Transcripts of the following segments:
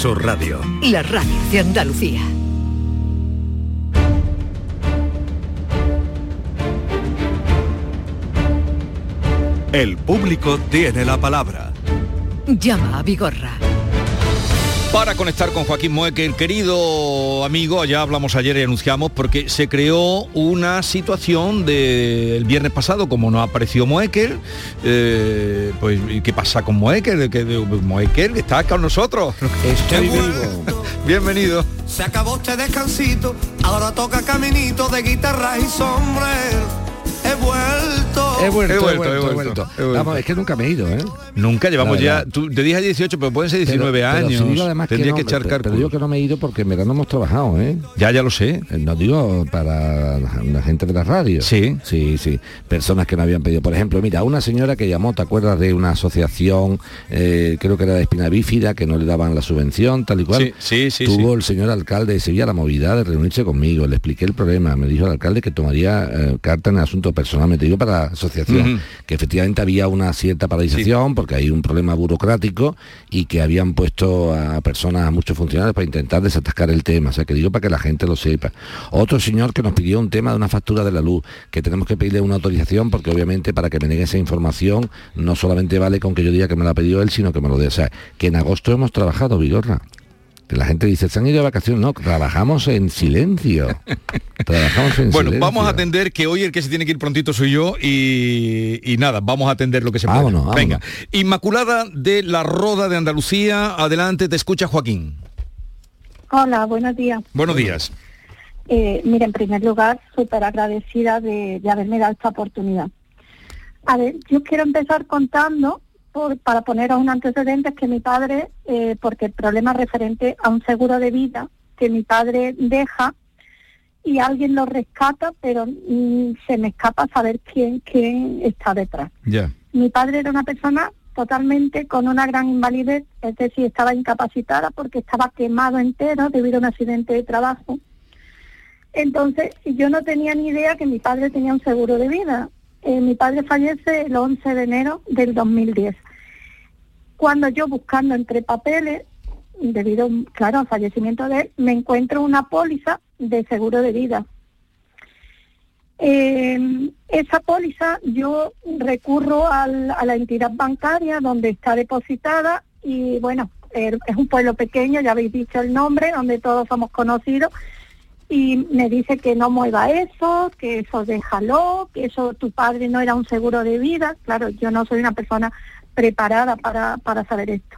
Su radio. La radio de Andalucía. El público tiene la palabra. Llama a Vigorra. Para conectar con Joaquín Moekel, querido amigo, ya hablamos ayer y anunciamos porque se creó una situación del viernes pasado, como no apareció Moekel, eh, pues ¿qué pasa con Moekel? Que Moekel está con nosotros. Estoy vivo. Bienvenido. Se acabó este descansito, ahora toca caminito de guitarra y sombrero. He vuelto. He vuelto, He he vuelto, vuelto, he he vuelto, vuelto. he vuelto. Vamos, es que nunca me he ido, ¿eh? Nunca llevamos ya, tú, te dije 18, pero pueden ser 19 Pero- pero años. si además Tendría no, que, echar pero, digo que no me he ido porque en verano hemos trabajado, ¿eh? Ya, ya lo sé. Eh, No digo para la, la gente de la radio. Sí. Sí, sí. Personas que no habían pedido. Por ejemplo, mira, una señora que llamó, ¿te acuerdas de una asociación, eh, creo que era de espina bífida, que no le daban la subvención, tal y cual? Sí, sí, sí, Tuvo sí. el señor alcalde de Sevilla la movilidad de reunirse conmigo, le expliqué el problema, me dijo el alcalde que tomaría eh, carta en el asunto personal, me digo para la asociación, que efectivamente había una cierta paralización porque hay un problema burocrático y que habían puesto a personas, a muchos funcionarios para intentar desatascar el tema, o sea que digo para que la gente lo sepa. Otro señor que nos pidió un tema de una factura de la luz, que tenemos que pedirle una autorización porque obviamente para que me negue esa información no solamente vale con que yo diga que me la ha pedido él, sino que me lo dé. O sea, que en agosto hemos trabajado, Vigorra. La gente dice, se han ido de vacaciones. No, trabajamos en silencio. trabajamos en Bueno, silencio. vamos a atender que hoy el que se tiene que ir prontito soy yo y, y nada, vamos a atender lo que se pueda. Venga, Inmaculada de la Roda de Andalucía, adelante, te escucha Joaquín. Hola, buenos días. Buenos días. Eh, mira, en primer lugar, súper agradecida de, de haberme dado esta oportunidad. A ver, yo quiero empezar contando, por- para poneros un antecedente, que mi padre, eh, porque el problema es referente a un seguro de vida que mi padre deja y alguien lo rescata, pero mm, se me escapa saber quién, quién está detrás. Mi padre era una persona totalmente con una gran invalidez, es decir, estaba incapacitada porque estaba quemado entero debido a un accidente de trabajo. Entonces, yo no tenía ni idea que mi padre tenía un seguro de vida. Eh, mi padre fallece el 11 de enero del 2010. Cuando yo buscando entre papeles, debido, claro, al fallecimiento de él, me encuentro una póliza de seguro de vida. Eh, esa póliza yo recurro a la entidad bancaria donde está depositada y bueno, eh, es un pueblo pequeño, ya habéis dicho el nombre, donde todos somos conocidos y me dice que no mueva eso, que eso déjalo, que eso tu padre no era un seguro de vida. Claro, yo no soy una persona preparada para, para saber esto.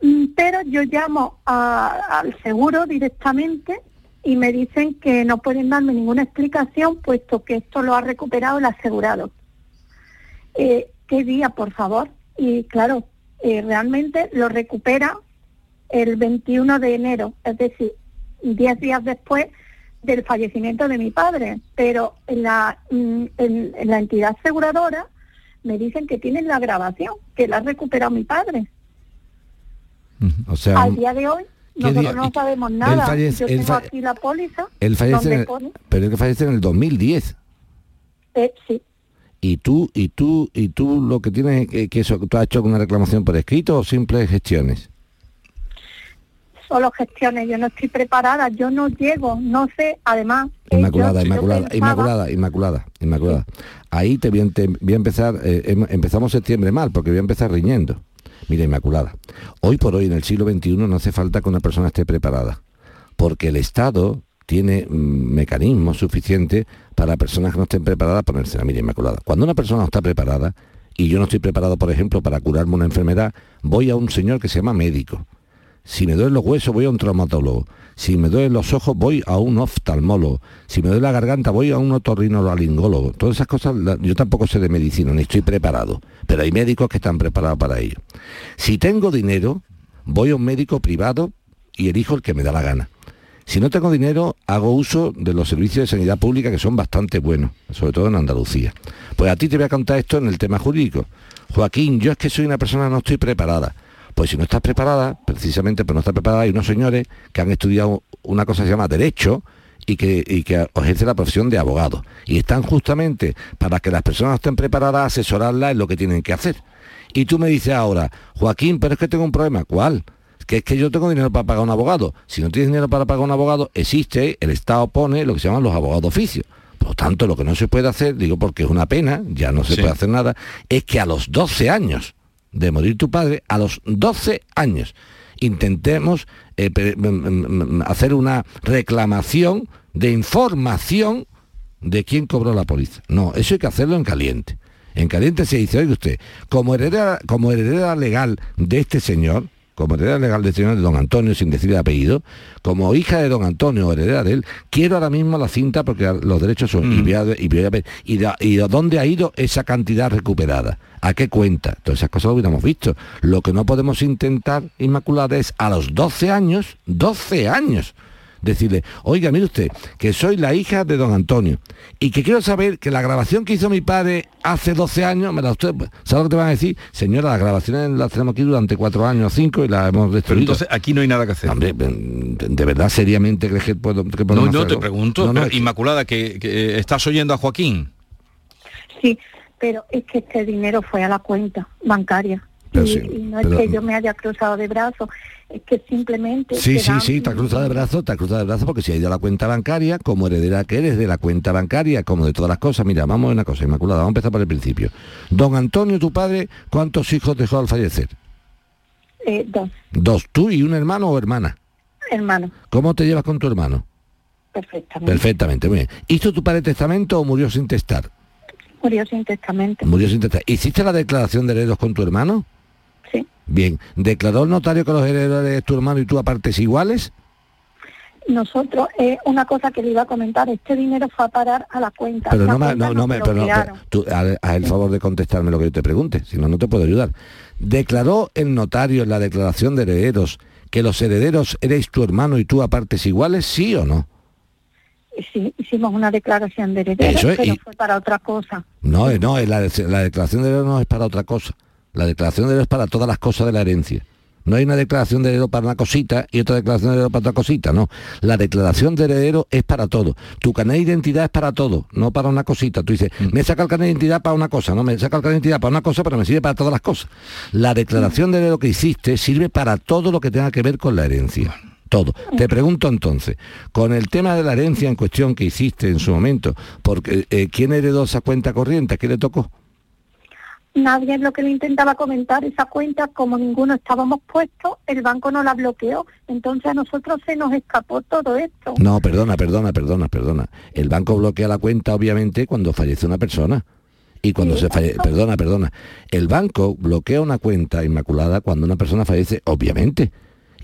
Mm, Pero yo llamo a- al seguro directamente y me dicen que no pueden darme ninguna explicación puesto que esto lo ha recuperado el asegurado. Eh, ¿Qué día, por favor? Y claro, eh, realmente lo recupera el 21 de enero, es decir, 10 días después del fallecimiento de mi padre, pero en la, mm, en, en la entidad aseguradora me dicen que tienen la grabación, que la ha recuperado mi padre. O sea, Al día de hoy ¿qué nosotros no sabemos nada. fallece- Yo tengo aquí la póliza él fallece el- pero él que fallece en el 2010. eh, sí, Y tú, y tú, y tú lo que tienes que, que eso, tú has hecho una reclamación por escrito o simples gestiones. Solo gestiones, yo no estoy preparada, yo no llego, no sé, además... eh, Inmaculada, yo- yo Inmaculada, Inmaculada, Inmaculada, Inmaculada. Ahí te voy, a, te voy a empezar, eh, em- empezamos septiembre mal, porque voy a empezar riñendo. Mira, Inmaculada, hoy por hoy en el siglo XXI no hace falta que una persona esté preparada, porque el Estado tiene mm, mecanismos suficientes para personas que no estén preparadas ponerse. Mira, Inmaculada, cuando una persona no está preparada, y yo no estoy preparado, por ejemplo, para curarme una enfermedad, voy a un señor que se llama médico. Si me duelen los huesos, voy a un traumatólogo. Si me duelen los ojos, voy a un oftalmólogo. Si me duele la garganta, voy a un otorrinolaringólogo. Todas esas cosas, yo tampoco sé de medicina, ni estoy preparado. Pero hay médicos que están preparados para ello. Si tengo dinero, voy a un médico privado y elijo el que me da la gana. Si no tengo dinero, hago uso de los servicios de sanidad pública que son bastante buenos, sobre todo en Andalucía. Pues a ti te voy a contar esto en el tema jurídico. Joaquín, yo es que soy una persona no estoy preparada. Pues si no estás preparada, precisamente por no estar preparada, hay unos señores que han estudiado una cosa que se llama derecho y que, y que ejerce la profesión de abogado. Y están justamente para que las personas estén preparadas a asesorarlas en lo que tienen que hacer. Y tú me dices ahora, Joaquín, pero es que tengo un problema. ¿Cuál? que es que yo tengo dinero para pagar un abogado. Si no tienes dinero para pagar un abogado, existe, el Estado pone lo que se llaman los abogados de oficio. Por lo tanto, lo que no se puede hacer, digo porque es una pena, ya no se Sí. puede hacer nada, es que a los 12 años de morir tu padre, a los 12 años, intentemos eh, mm, mm, mm, hacer una reclamación de información de quién cobró la póliza. No, eso hay que hacerlo en caliente. En caliente se dice, oiga usted, como heredera, como heredera legal de este señor, como heredera legal de este de don Antonio, sin decir el apellido, como hija de don Antonio o heredera de él, quiero ahora mismo la cinta porque los derechos son, y, a, y, a y, y dónde ha ido esa cantidad recuperada, a qué cuenta, todas esas cosas lo hubiéramos visto. Lo que no podemos intentar, Inmaculada, es a los 12 años, 12 años, decirle, oiga, mire usted, que soy la hija de don Antonio y que quiero saber que la grabación que hizo mi padre hace 12 años, me la usted, ¿sabe lo que te van a decir? Señora, las grabaciones las tenemos aquí durante cuatro años, cinco y las hemos Pero destruido. entonces aquí no hay nada que hacer. Hombre, de verdad, seriamente crees que, puedo, que no, no, hacer te pregunto, No, no, pero, es que- Inmaculada, que, que estás oyendo a Joaquín. Sí, pero es que este dinero fue a la cuenta bancaria. Y, sí, y no pero- es que yo me haya cruzado de brazos, es que simplemente... Sí, sí, sí, te ha cruzado de brazo, te ha cruzado de brazo porque si ha ido a la cuenta bancaria, como heredera que eres de la cuenta bancaria, como de todas las cosas, mira, vamos a una cosa, Inmaculada, vamos a empezar por el principio. Don Antonio, tu padre, ¿cuántos hijos dejó al fallecer? eh, dos Dos, tú y un hermano o hermana. hermanos, ¿Cómo te llevas con tu hermano? perfectamente. Perfectamente, muy bien. ¿Hizo tu padre testamento o murió sin testar? Murió sin testamento. Murió sin testar. ¿Hiciste la declaración de herederos con tu hermano? Bien. ¿Declaró el notario que los herederos de tu hermano y tú a partes iguales? Nosotros, eh, una cosa que le iba a comentar, este dinero fue a parar a la cuenta. Pero La no, me, cuenta no, no me, pero no, pero tú, el favor de contestarme lo que yo te pregunte, si no, no te puedo ayudar. ¿Declaró el notario en la declaración de herederos que los herederos erais tu hermano y tú a partes iguales, sí o no? Sí, hicimos una declaración de herederos, Eso es, pero y- fue para otra cosa. No, eh, no, eh, la, la declaración de heredero no es para otra cosa. La declaración de heredero es para todas las cosas de la herencia. No hay una declaración de heredero para una cosita y otra declaración de heredero para otra cosita, no. La declaración de heredero es para todo. Tu carnet de identidad es para todo, no para una cosita. Tú dices, me saca el carnet de identidad para una cosa, no, me saca el carnet de identidad para una cosa, pero me sirve para todas las cosas. La declaración de heredero que hiciste sirve para todo lo que tenga que ver con la herencia. Todo. Te pregunto entonces, con el tema de la herencia en cuestión que hiciste en su momento, porque eh, ¿quién heredó esa cuenta corriente? ¿A quién le tocó? Nadie es lo que le intentaba comentar esa cuenta, como ninguno estábamos puestos, el banco no la bloqueó, entonces a nosotros se nos escapó todo esto. No, perdona, perdona, perdona, perdona. El banco bloquea la cuenta, obviamente, cuando fallece una persona. Y cuando Sí, se fallece, perdona, perdona. El banco bloquea una cuenta inmaculada cuando una persona fallece, obviamente.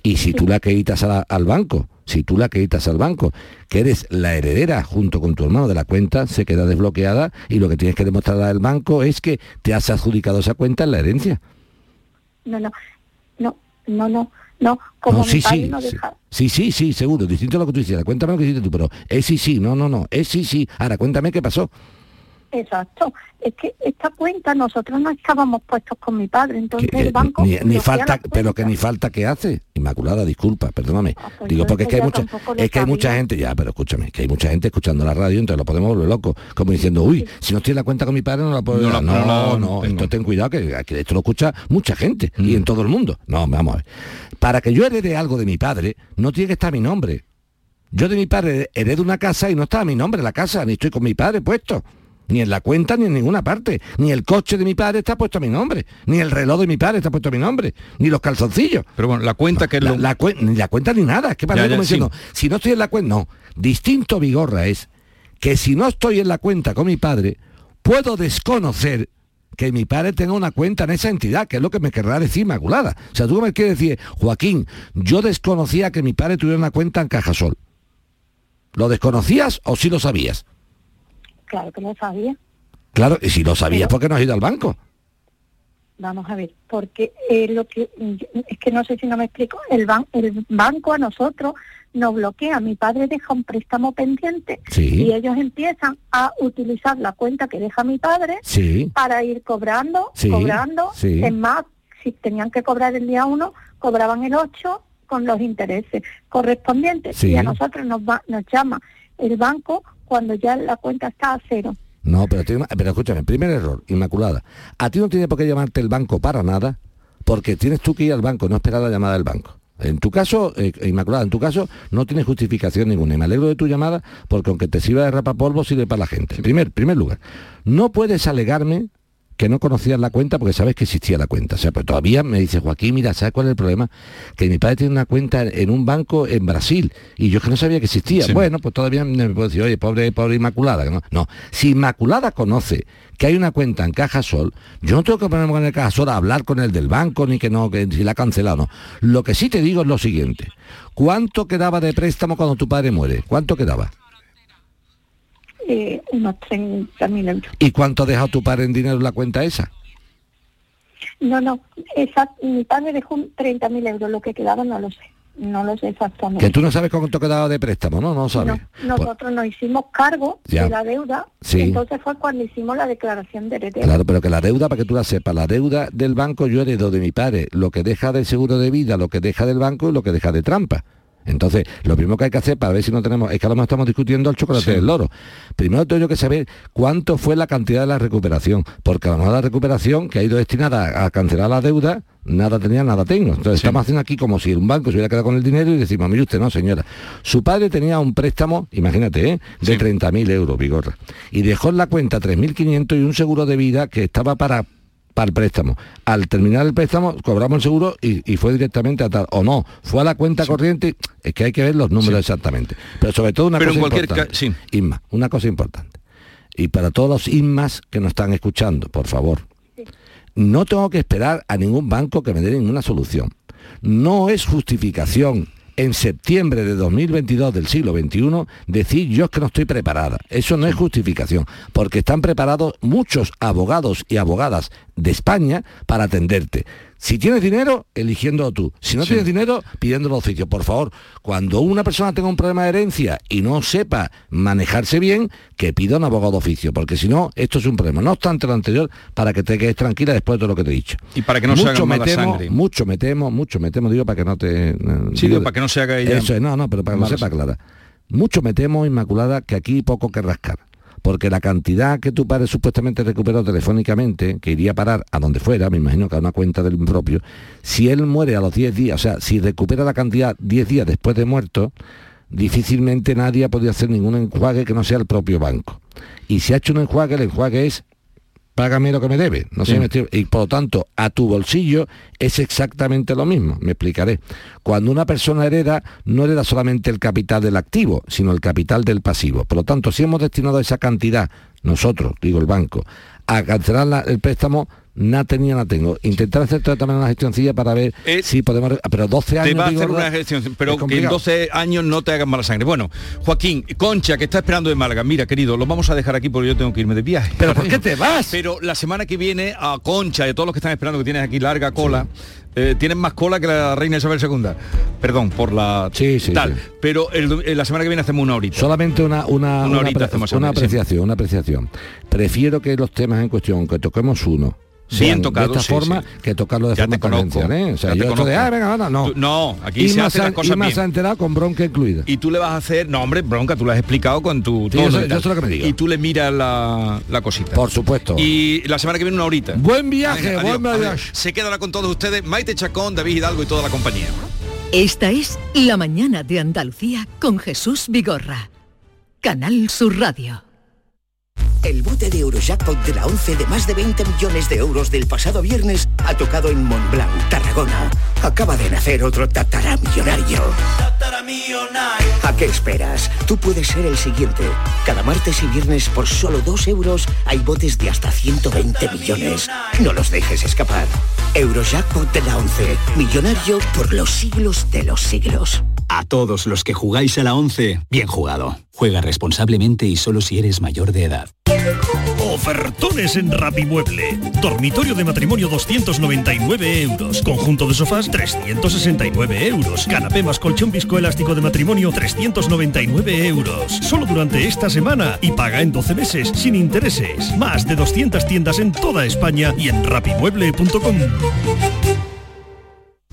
Y si tú la acreditas la- al banco, si tú la acreditas al banco, que eres la heredera junto con tu hermano de la cuenta, se queda desbloqueada y lo que tienes que demostrar al banco es que te has adjudicado esa cuenta en la herencia. No, no, no, no, no, no, como no, mi sí, padre sí, no sí, deja- sí, sí, sí, seguro, distinto a lo que tú hiciste. Cuéntame lo que hiciste tú, pero es sí, sí, no, no, no, es sí, sí. Ahora, cuéntame qué pasó. Exacto, es que esta cuenta nosotros no estábamos puestos con mi padre, entonces Que- que el banco ni, ni falta, pero que ni falta que hace. Inmaculada, disculpa, perdóname. Ah, pues Digo porque es que hay mucha, es que hay mucha gente, ya, pero escúchame, que hay mucha gente escuchando la radio, entonces lo podemos volver loco, como diciendo, uy, si no estoy en la cuenta con mi padre no la puedo No la- dar". No, no no, esto ten cuidado que, que esto lo escucha mucha gente Mm. y en todo el mundo. No, vamos a ver. Para que yo herede algo de mi padre, no tiene que estar mi nombre. Yo de mi padre heredo una casa y no está mi nombre en la casa, ni estoy con mi padre puesto. Ni en la cuenta ni en ninguna parte. Ni el coche de mi padre está puesto a mi nombre. Ni el reloj de mi padre está puesto a mi nombre. Ni los calzoncillos. Pero bueno, la cuenta que es La, lo- la cuen- ni la cuenta ni nada. Es que parece Ya, ya, como sí. diciendo, si no estoy en la cuenta, no. Distinto Vigorra es que si no estoy en la cuenta con mi padre, puedo desconocer que mi padre tenga una cuenta en esa entidad, que es lo que me querrá decir Inmaculada. O sea, tú me quieres decir, Joaquín, yo desconocía que mi padre tuviera una cuenta en Cajasol. ¿Lo desconocías o sí lo sabías? Claro que lo sabía. Claro, y si lo sabías, ¿por qué no has ido al banco? Vamos a ver, porque eh, lo que es que no sé si no me explico, el, ban- el banco a nosotros nos bloquea, mi padre deja un préstamo pendiente Sí. y ellos empiezan a utilizar la cuenta que deja mi padre Sí. para ir cobrando, Sí, cobrando, es más, si tenían que cobrar el día uno, cobraban el 8 con los intereses correspondientes y a nosotros nos, va, nos llama el banco cuando ya la cuenta está a cero. No, pero, pero escúchame, primer error, Inmaculada. A ti no tiene por qué llamarte el banco para nada, porque tienes tú que ir al banco, no esperar la llamada del banco. En tu caso, eh, Inmaculada, en tu caso no tiene justificación ninguna. Y me alegro de tu llamada porque aunque te sirva de rapapolvo, sirve para la gente. En primer, primer lugar, no puedes alegarme que no conocías la cuenta porque sabes que existía la cuenta. O sea, pero todavía me dice Joaquín, mira, ¿sabes cuál es el problema? Que mi padre tiene una cuenta en un banco en Brasil y yo es que no sabía que existía. Bueno, pues todavía me puedo decir, oye, pobre, pobre Inmaculada. No, no, si Inmaculada conoce que hay una cuenta en Caja Sol, yo no tengo que ponerme con el Caja Sol a hablar con el del banco ni que no, que si la ha cancelado. No. Lo que sí te digo es lo siguiente. ¿Cuánto quedaba de préstamo cuando tu padre muere? ¿Cuánto quedaba? Eh, unos 30.000 euros. ¿Y cuánto ha dejado tu padre en dinero en la cuenta esa? No, no, esa, mi padre dejó 30.000 euros, lo que quedaba no lo sé, no lo sé exactamente. Que tú no sabes cuánto quedaba de préstamo, ¿no? No sabes. No, nosotros nos hicimos cargo Ya. de la deuda, Sí. entonces fue cuando hicimos la declaración de heredero. Claro, pero que la deuda, para que tú la sepas, la deuda del banco yo heredo de mi padre, lo que deja del seguro de vida, lo que deja del banco y lo que deja de trampa. Entonces, lo primero que hay que hacer para ver si no tenemos, es que a lo mejor estamos discutiendo el chocolate Sí. del loro. Primero tengo yo que saber cuánto fue la cantidad de la recuperación, porque a lo mejor la recuperación que ha ido destinada a, a cancelar la deuda, nada tenía, nada tengo. Entonces estamos haciendo aquí como si un banco se hubiera quedado con el dinero y decimos, mire usted, no señora. Su padre tenía un préstamo, imagínate, ¿eh? de Sí. 30.000 euros, Vigorra. Y dejó en la cuenta 3.500 y un seguro de vida que estaba para para el préstamo. Al terminar el préstamo, cobramos el seguro y, y fue directamente a tal. O no, fue a la cuenta corriente. Es que hay que ver los números exactamente. Pero sobre todo una Pero en cosa cualquier importante. sí. Inma, una cosa importante. Y para todos los Inmas que nos están escuchando, por favor. No tengo que esperar a ningún banco que me dé ninguna solución. No es justificación en septiembre de 2022 del siglo XXI decir yo es que no estoy preparada. Eso no es justificación, porque están preparados muchos abogados y abogadas de España para atenderte. Si tienes dinero, eligiéndolo tú. Si no tienes dinero, pidiéndolo oficio. Por favor, cuando una persona tenga un problema de herencia y no sepa manejarse bien, que pida un abogado de oficio, porque si no, esto es un problema. No obstante lo anterior, para que te quedes tranquila después de todo lo que te he dicho. Y para que no se haga mucho mala temo, sangre. Mucho me temo, mucho me temo, digo, para que no te... eh, Sí, digo, para que no se haga ella Eso es, no, no, pero para que lo mala sepa clara. Mucho me temo, Inmaculada, que aquí poco que rascar. Porque la cantidad que tu padre supuestamente recuperó telefónicamente, que iría a parar a donde fuera, me imagino que a una cuenta del propio, si él muere a los 10 días, o sea, si recupera la cantidad 10 días después de muerto, difícilmente nadie ha podido hacer ningún enjuague que no sea el propio banco. Y si ha hecho un enjuague, el enjuague es págame lo que me debe. No sé, Sí. me estoy- y por lo tanto, a tu bolsillo es exactamente lo mismo. Me explicaré. Cuando una persona hereda, no hereda solamente el capital del activo, sino el capital del pasivo. Por lo tanto, si hemos destinado esa cantidad, nosotros, digo el banco, a cancelar la- el préstamo, nada tenía, nada tengo. Intentar hacer también una gestioncilla para ver Eh, si podemos... Pero 12 años... Te va a hacer una gestión, Es pero que en complicado. 12 años no te hagan mala sangre. Bueno, Joaquín, Concha, que está esperando de Málaga. Mira, querido, lo vamos a dejar aquí porque yo tengo que irme de viaje. ¿Pero por qué te vas? Pero la semana que viene a Concha y a todos los que están esperando que tienes aquí larga cola, eh, tienes más cola que la reina Isabel II. Perdón, por la Sí, sí, tal. sí. Pero el- eh, la semana que viene hacemos una horita. Solamente una, una, Una una horita hacemos una sí. apreciación, una apreciación. Prefiero que los temas en cuestión, que toquemos uno, Bien tocado, de esta sí, forma sí. que tocarlo de Ya forma convencional, ¿eh? O sea, ya te yo esto de, conozco. ah, venga, ahora, no. Tú- no, aquí se Inma hacen las ha- cosas Inma bien. se ha enterado con bronca incluida. y tú le vas a hacer, no hombre, bronca, tú lo has explicado con tu Sí, tono y yo tal. sé lo que me diga. Y tú le miras la, la cosita. Por supuesto. Y la semana que viene una horita. Buen viaje, Venga, buen adiós, viaje. adiós. Se quedará con todos ustedes Maite Chacón, David Hidalgo y toda la compañía. Esta es La mañana de Andalucía con Jesús Vigorra. Canal Sur Radio. El bote de Eurojackpot de la 11 de más de 20 millones de euros del pasado viernes ha tocado en Montblanc, Tarragona. Acaba de nacer otro tataramillonario. ¿A qué esperas? Tú puedes ser el siguiente. Cada martes y viernes por solo 2 euros hay botes de hasta 120 millones. No los dejes escapar. Eurojackpot de la 11. Millonario por los siglos de los siglos. A todos los que jugáis a la 11, bien jugado. Juega responsablemente y solo si eres mayor de edad. Ofertones en Rapimueble. Dormitorio de matrimonio 299 euros. Conjunto de sofás 369 euros. Canapé más colchón viscoelástico de matrimonio 399 euros. Solo durante esta semana y paga en 12 meses sin intereses. Más de 200 tiendas en toda España y en rapimueble.com.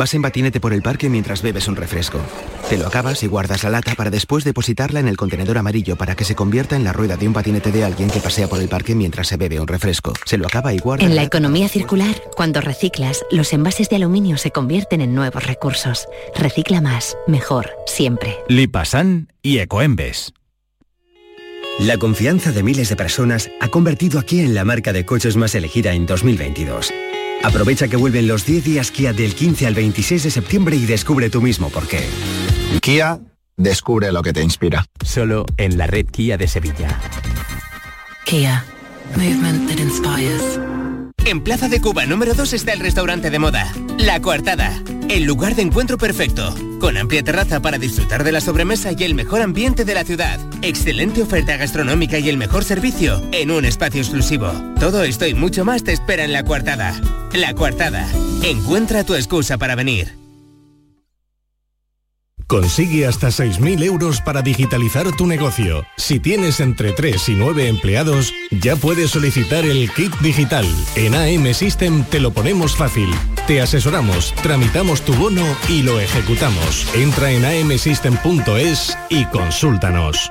Vas en patinete por el parque mientras bebes un refresco. Te lo acabas y guardas la lata para después depositarla en el contenedor amarillo para que se convierta en la rueda de un patinete de alguien que pasea por el parque mientras se bebe un refresco. Se lo acaba y guarda. En la economía circular, cuando reciclas, los envases de aluminio se convierten en nuevos recursos. Recicla más, mejor, siempre. Lipasan y Ecoembes. La confianza de miles de personas ha convertido a Kia en la marca de coches más elegida en 2022. Aprovecha que vuelven los 10 días Kia del 15 al 26 de septiembre y descubre tú mismo por qué. Kia, descubre lo que te inspira. Solo en la red Kia de Sevilla. Kia, movement that inspires. En Plaza de Cuba número 2 está el restaurante de moda, La Coartada, el lugar de encuentro perfecto, con amplia terraza para disfrutar de la sobremesa y el mejor ambiente de la ciudad, excelente oferta gastronómica y el mejor servicio en un espacio exclusivo. Todo esto y mucho más te espera en La Coartada. La Coartada, encuentra tu excusa para venir. Consigue hasta 6.000 euros para digitalizar tu negocio. Si tienes entre 3 y 9 empleados, ya puedes solicitar el kit digital. En AM System te lo ponemos fácil. Te asesoramos, tramitamos tu bono y lo ejecutamos. Entra en amsystem.es y consúltanos.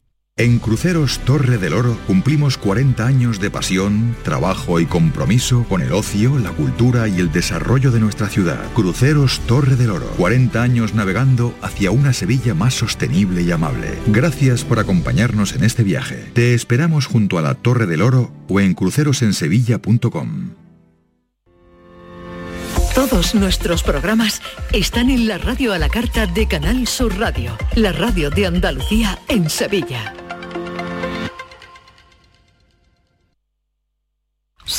En Cruceros Torre del Oro cumplimos 40 años de pasión, trabajo y compromiso con el ocio, la cultura y el desarrollo de nuestra ciudad. Cruceros Torre del Oro. 40 años navegando hacia una Sevilla más sostenible y amable. Gracias por acompañarnos en este viaje. Te esperamos junto a la Torre del Oro o en crucerosensevilla.com. Todos nuestros programas están en la radio a la carta de Canal Sur Radio, la radio de Andalucía en Sevilla.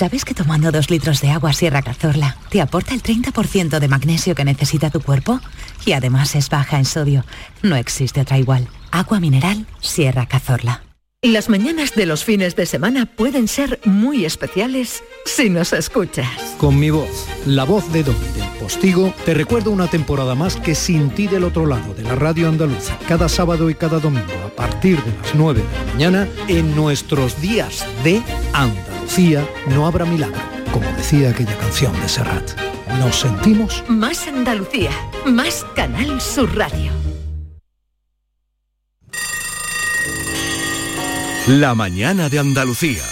¿Sabes que tomando dos litros de agua Sierra Cazorla te aporta el 30% de magnesio que necesita tu cuerpo? Y además es baja en sodio. No existe otra igual. Agua mineral Sierra Cazorla. Las mañanas de los fines de semana pueden ser muy especiales si nos escuchas. Con mi voz, la voz de Don del Postigo, te recuerdo una temporada más que sin ti del otro lado de la radio andaluza, cada sábado y cada domingo a partir de las 9 de la mañana en nuestros días de Andalucía. Andalucía no habrá milagro, como decía aquella canción de Serrat. Nos sentimos Más Andalucía, más Canal Sur Radio. La mañana de Andalucía.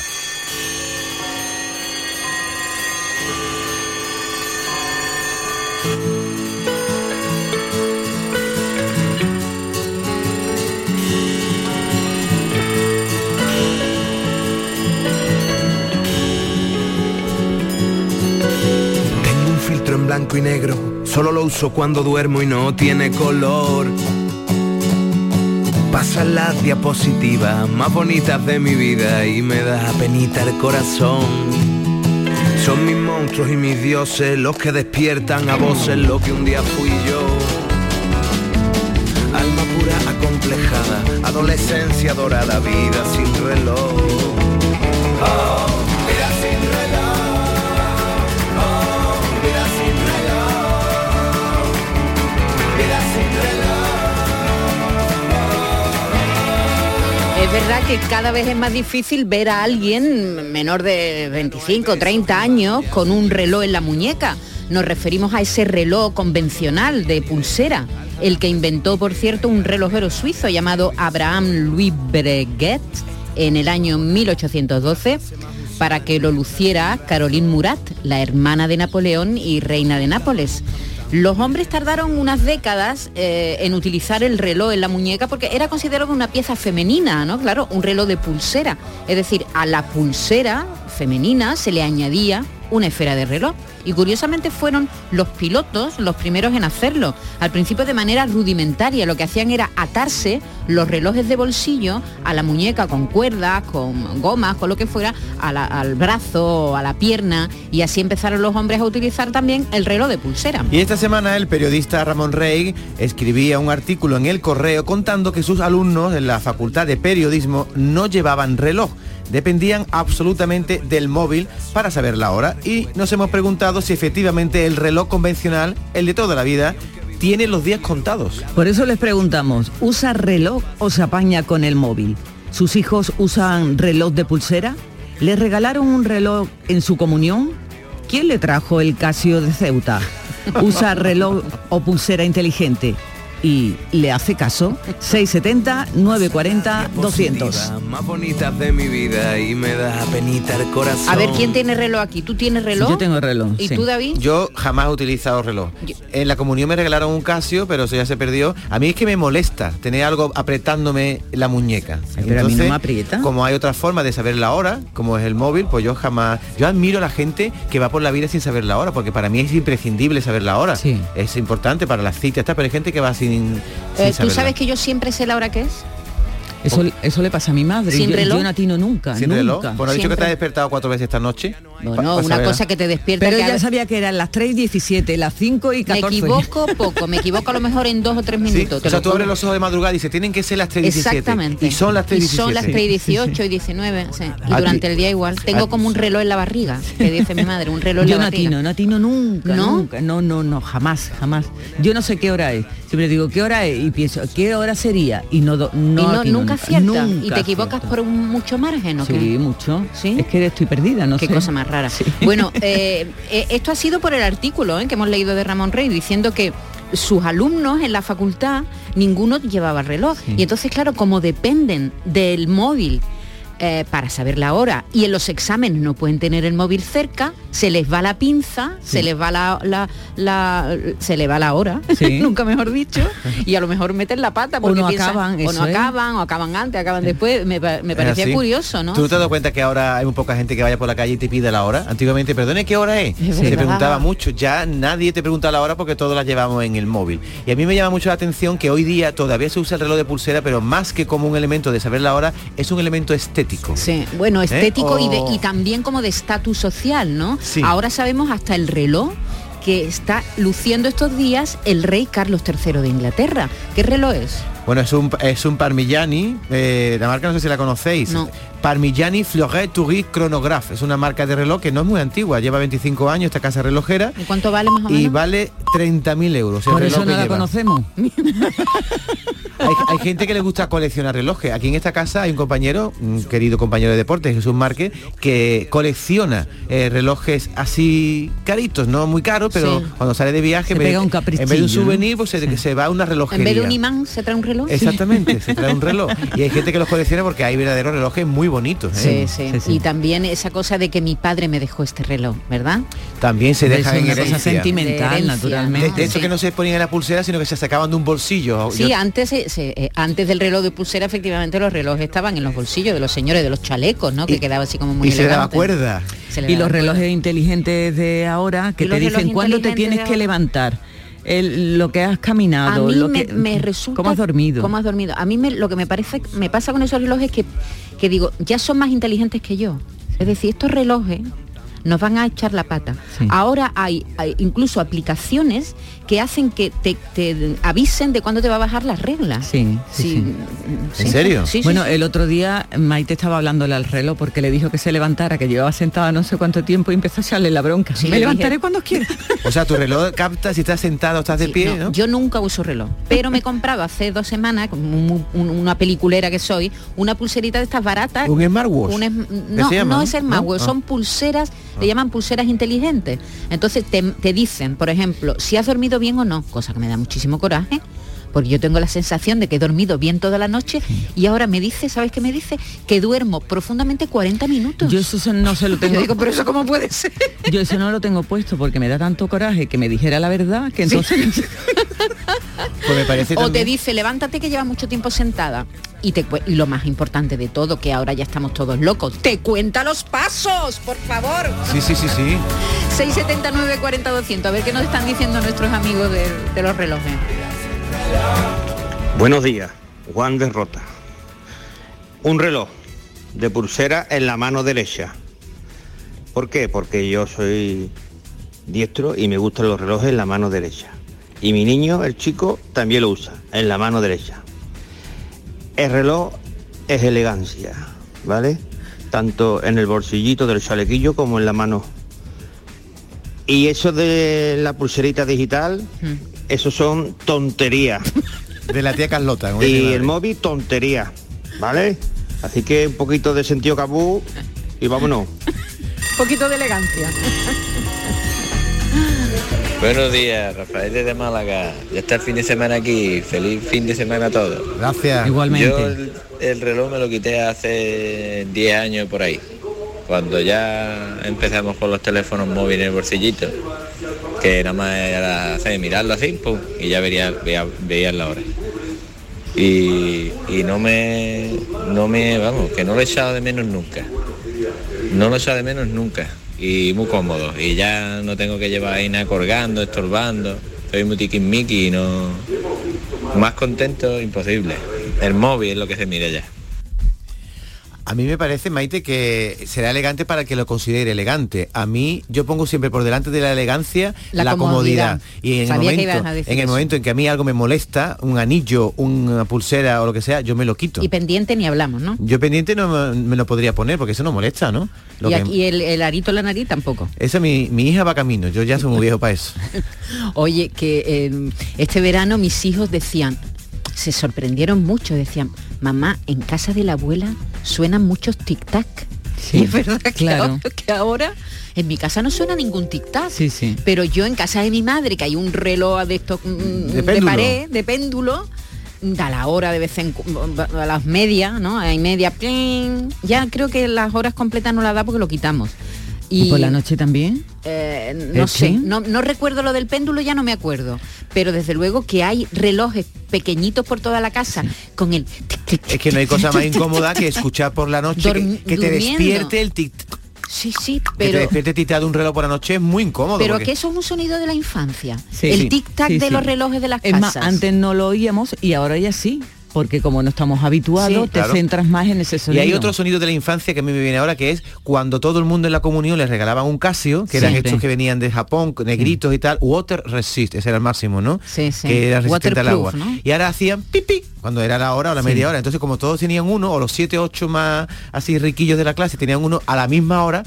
Blanco y negro, solo lo uso cuando duermo y no tiene color. Pasan las diapositivas más bonitas de mi vida y me da penita el corazón. Son mis monstruos y mis dioses los que despiertan a voces lo que un día fui yo. Alma pura acomplejada, adolescencia dorada, vida sin reloj. Oh, Es verdad que cada vez es más difícil ver a alguien menor de 25 o 30 años con un reloj en la muñeca. Nos referimos a ese reloj convencional de pulsera, el que inventó, por cierto, un relojero suizo llamado Abraham Louis Breguet en el año 1812 para que lo luciera Caroline Murat, la hermana de Napoleón y reina de Nápoles. Los hombres tardaron unas décadas eh, en utilizar el reloj en la muñeca porque era considerado una pieza femenina, ¿no? Claro, un reloj de pulsera. Es decir, a la pulsera femenina se le añadía una esfera de reloj. Y curiosamente fueron los pilotos los primeros en hacerlo. Al principio de manera rudimentaria, lo que hacían era atarse los relojes de bolsillo a la muñeca con cuerdas, con gomas, con lo que fuera, al brazo, a la pierna, y así empezaron los hombres a utilizar también el reloj de pulsera. Y esta semana el periodista Ramón Rey escribía un artículo en El Correo contando que sus alumnos en la Facultad de Periodismo no llevaban reloj, dependían absolutamente del móvil para saber la hora y nos hemos preguntado si efectivamente el reloj convencional, el de toda la vida, tiene los días contados. Por eso les preguntamos, ¿usa reloj o se apaña con el móvil? ¿Sus hijos usan reloj de pulsera? ¿Les regalaron un reloj en su comunión? ¿Quién le trajo el Casio de Ceuta? ¿Usa reloj o pulsera inteligente? ¿Y le hace caso? 670 940 200. Más bonitas de mi vida y me da penita el corazón. A ver, ¿quién tiene reloj aquí? ¿Tú tienes reloj? Yo tengo reloj. ¿Y tú, David? Yo jamás he utilizado reloj. En la comunión me regalaron un Casio, pero eso ya se perdió. A mí es que me molesta tener algo apretándome la muñeca. pero a mí no me aprieta. Como hay otra forma de saber la hora, como es el móvil, pues yo jamás... Yo admiro a la gente que va por la vida sin saber la hora, porque para mí es imprescindible saber la hora. Es importante para las citas, está, pero hay gente que va sin... sin Eh, ¿Tú sabes que yo siempre sé la hora que es? Eso, eso le pasa a mi madre. ¿Sin yo, reloj? yo no atino nunca. ¿Sin nunca. reloj? Bueno, ha dicho que te has despertado cuatro veces esta noche. No, no, pa una saberla. cosa que te despierta. Pero ya sabía que eran las 3 y 17, las 5 y Me 14. equivoco poco, me equivoco a lo mejor en dos o tres Sí, minutos. te O sea, tú abres los ojos de madrugada y dices, tienen que ser las 3 y 17. Exactamente. Y son las 3 y Y son las 3 y 18 y 19. sí. Y durante ti- el día igual. Tengo como un reloj en la barriga, que dice mi madre, un reloj en Yo la no barriga. atino, no atino nunca, ¿No? nunca, no, no, no, jamás, jamás. Yo no sé qué hora es. Siempre digo, ¿qué hora es? Y pienso, ¿qué hora sería? Y no, no, y no, nunca aciertas. y nunca te equivocas por un mucho margen, ¿o qué? Sí, mucho. Es que estoy perdida, no Qué sé. cosa más rara. Bueno, eh, eh, esto ha sido por el artículo eh, que hemos leído de Ramón Rey diciendo que sus alumnos en la facultad ninguno llevaba reloj. Y entonces, claro, como dependen del móvil eh, para saber la hora y en los exámenes no pueden tener el móvil cerca, se les va la pinza, se les va la, la- la- se le va la hora, Sí. nunca mejor dicho, y a lo mejor meten la pata porque no piensan- acaban, o no es. acaban, o acaban antes, acaban después. Me, me parecía así. curioso, ¿no? ¿Tú te has dado cuenta que ahora hay muy poca gente que vaya por la calle y te pide la hora? Antiguamente, perdone, ¿qué hora es? Se verdad. preguntaba mucho. Ya nadie te pregunta la hora porque todos la llevamos en el móvil. Y a mí me llama mucho la atención que hoy día todavía se usa el reloj de pulsera, pero más que como un elemento de saber la hora, es un elemento estético. Sí, bueno, estético y, de- O- y también como de estatus social, ¿no? Sí. Ahora sabemos hasta el reloj que está luciendo estos días el rey Carlos III de Inglaterra. ¿Qué reloj es? Bueno, es un, es un Parmigiani, eh, la marca no sé si la conocéis. No. Parmigiani Fleuret Tourist Chronograph. Es una marca de reloj que no es muy antigua, lleva 25 años esta casa relojera ¿Y cuánto vale más o menos? y vale 30.000 euros. Por eso no la lleva. conocemos. Hay, hay gente que le gusta coleccionar relojes. Aquí en esta casa hay un compañero, un querido compañero de deportes, Jesús Márquez, que colecciona eh, relojes así caritos, no muy caros, pero Sí. cuando sale de viaje, Se en vez- pega un en vez de un souvenir, pues se, se va a una En relojería. vez de un imán se trae un reloj. Exactamente, se trae un reloj. Y hay gente que los colecciona porque hay verdaderos relojes muy bonitos. ¿eh? Sí, sí, Y también esa cosa de que mi padre me dejó este reloj, ¿verdad? También se Es dejan en una cosa sentimental, De herencia, naturalmente. De, de hecho Sí. que no se ponían en la pulsera, sino que se sacaban de un bolsillo. Sí, Yo- antes, eh, antes del reloj de pulsera, efectivamente, los relojes estaban en los bolsillos de los señores, de los chalecos, ¿no? Que quedaba así como muy y se daba cuerda. Se Y los cuerda. relojes inteligentes de ahora que ¿Y los te dicen cuándo te tienes que levantar, el- lo que has A caminado, mí lo me, que, me resulta... cómo has dormido. ¿Cómo has dormido? A mí me, lo que me parece, me pasa con esos relojes que, que digo, ya son más inteligentes que yo. Es decir, estos relojes nos van a echar la pata. Ahora hay, hay incluso aplicaciones que hacen que te, te avisen de cuándo te va a bajar las reglas. Sí, sí, sí. sí. Sí, sí, bueno, sí. el otro día Maite estaba hablándole al reloj porque le dijo que se levantara, que llevaba sentada no sé cuánto tiempo y empezó a echarle la bronca. Sí, Me le levantaré dije- cuando quiera. O sea, tu reloj capta si estás sentado o estás de Sí, pie, no, ¿no? Yo nunca uso reloj, pero me he comprado hace dos semanas, como un- un- una peliculera que soy, una pulserita de estas baratas. Un smartwatch. Un es- ¿Qué no, no es smartwatch, ¿No? Ah. son pulseras, le llaman pulseras inteligentes. Entonces te, te dicen, por ejemplo, si has dormido bien o no, cosa que me da muchísimo coraje. Porque yo tengo la sensación de que he dormido bien toda la noche y ahora me dice, ¿sabes qué me dice? Que duermo profundamente 40 minutos. Yo eso no se lo tengo. Yo digo, pero eso cómo puede ser. Yo eso no lo tengo puesto porque me da tanto coraje que me dijera la verdad que entonces Pues me parece O te dice, levántate que llevas mucho tiempo sentada. Y, te, y lo más importante de todo, que ahora ya estamos todos locos, te cuenta los pasos, por favor. Sí, sí, sí, sí. 679 40 200 a ver qué nos están diciendo nuestros amigos de, de los relojes. Buenos días, Juan de Rota. Un reloj de pulsera en la mano derecha. ¿Por qué? Porque yo soy diestro y me gustan los relojes en la mano derecha. Y mi niño, el chico, también lo usa en la mano derecha. El reloj es elegancia, ¿vale? Tanto en el bolsillito del chalequillo como en la mano. Y eso de la pulserita digital, eso son tonterías. De la tía Carlota. como Y madre. el móvil, tontería, ¿vale? Así que un poquito de sentido cabú y vámonos. Un poquito de elegancia. Buenos días, Rafael desde Málaga. Ya está el fin de semana aquí. Feliz fin de semana a todos. Gracias. Igualmente. Yo el, el reloj me lo quité hace 10 años por ahí. Cuando ya empezamos con los teléfonos móviles en el bolsillito. Que nada más era hacer, mirarlo así, pum, y ya vería, veía, veías la hora. Y, y no me, no me, vamos, que no lo he echado de menos nunca. No lo he echado de menos nunca. Y muy cómodo. Y ya no tengo que llevar ahí nada colgando, estorbando. Estoy muy tiquismiqui y no. Más contento, imposible. El móvil es lo que se mira ya. A mí me parece, Maite, que será elegante para el que lo considere elegante. A mí, yo pongo siempre por delante de la elegancia la, La comodidad. comodidad. Y en el, Sabía momento, en el eso. momento en que a mí algo me molesta, un anillo, una pulsera o lo que sea, yo me lo quito. Y pendiente ni hablamos, ¿no? Yo pendiente no me, lo podría poner porque eso no molesta, ¿no? Lo y que- aquí el, el arito en la nariz tampoco. Esa mi, mi hija va camino, yo ya soy muy viejo para eso. Oye, que eh, este verano mis hijos decían, se sorprendieron mucho, decían, mamá, en casa de la abuela suenan muchos tic-tac. y es verdad que, claro. ahora, que ahora en mi casa no suena ningún tic-tac. Sí, sí. Pero yo en casa de mi madre, que hay un reloj de estos mm, de, péndulo. pared, de péndulo, da la hora de vez en a las medias, ¿no? Hay media, ya creo que las horas completas no las da porque lo quitamos. ¿Y por la noche también? Eh, no ¿El sé, no, no recuerdo lo del péndulo, ya no me acuerdo. Pero desde luego que hay relojes pequeñitos por toda la casa con el... tic, tic, Es que no hay cosa más incómoda que escuchar por la noche que, te despierte el tic Sí, sí, que te pero... despierte titeado un reloj por la noche es muy incómodo. Pero porque- que eso es un sonido de la infancia. Sí. el Sí, tic-tac sí, de sí. los relojes de las Es más, casas. antes no lo oíamos y ahora ya sí. Porque como no estamos habituados, Sí, te claro. centras más en ese Y sonido. hay otro sonido de la infancia que a mí me viene ahora, que es cuando todo el mundo en la comunión les regalaban un Casio, que eran estos que venían de Japón, negritos y tal, Water Resist, ese era el máximo, ¿no? Sí, sí. Que era resistente al agua. Y ahora hacían pipi cuando era la hora o la Sí. media hora. Entonces, como todos tenían uno, o los siete, ocho más así riquillos de la clase tenían uno a la misma hora,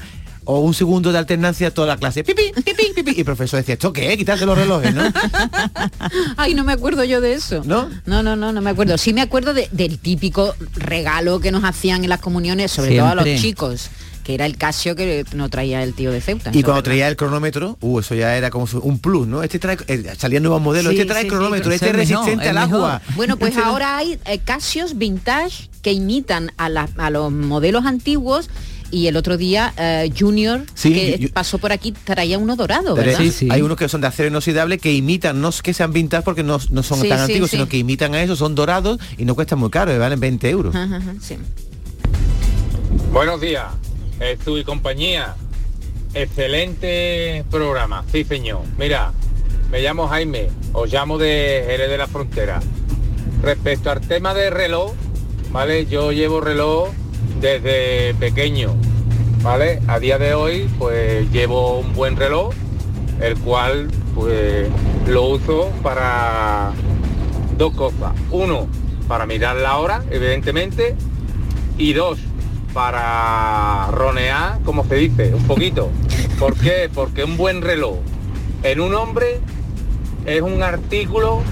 o un segundo de alternancia toda la clase. Pipi, pipi, pipi. Y el profesor decía, ¿esto qué? Quitarse los relojes, ¿no? Ay, no me acuerdo yo de eso. ¿No? No, no, no, no me acuerdo. Sí me acuerdo de- del típico regalo que nos hacían en las comuniones, sobre todo a los chicos, que era el Casio que no traía el tío de Ceuta. Y cuando verdad. traía el cronómetro, uh, eso ya era como un plus, ¿no? Este trae, eh, salían nuevos modelos, Sí, este trae sí, cronómetro, sí, este es mejor, resistente es al agua. Bueno, pues Este- ahora hay eh, Casios vintage que imitan a, la- a los modelos antiguos y el otro día eh, Junior Sí, que yo- pasó por aquí traía uno dorado, Pero ¿verdad? Hay unos que son de acero inoxidable que imitan, no es que sean vintage porque no, no son Sí, tan sí, antiguos, sí. sino que imitan a eso, son dorados y no cuestan muy caro, y valen 20 euros. Ajá, ajá, sí. Buenos días, Jesús y compañía. Excelente programa, sí señor. Mira, me llamo Jaime, os llamo de Jerez de la Frontera. Respecto al tema de reloj, ¿vale? Yo llevo reloj desde pequeño, ¿vale? A día de hoy, pues llevo un buen reloj, el cual, pues, lo uso para dos cosas. Uno, para mirar la hora, evidentemente, y dos, para ronear, como se dice, un poquito. ¿Por qué? Porque un buen reloj en un hombre es un artículo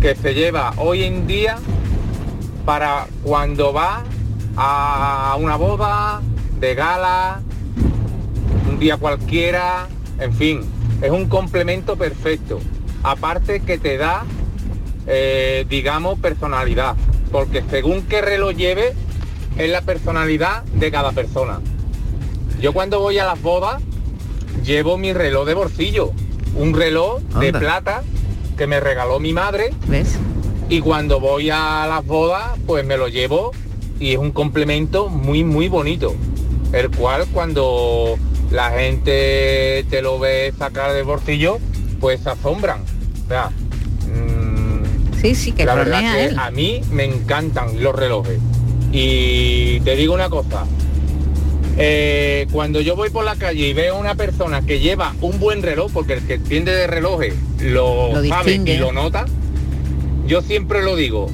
que se lleva hoy en día para cuando va a una boda, de gala, un día cualquiera, en fin, es un complemento perfecto. Aparte que te da, eh, digamos, personalidad, porque según qué reloj lleve, es la personalidad de cada persona. Yo cuando voy a las bodas, llevo mi reloj de bolsillo, un reloj de plata que me regaló mi madre. ¿Ves? Y cuando voy a las bodas, pues me lo llevo y es un complemento muy, muy bonito. El cual cuando la gente te lo ve sacar del bolsillo, pues se asombran. O sea, Sí, sí, que la verdad ronea que él. a mí me encantan los relojes. Y te digo una cosa, eh, cuando yo voy por la calle y veo a una persona que lleva un buen reloj, porque el que entiende de relojes lo, Lo sabe y lo nota, yo siempre lo digo,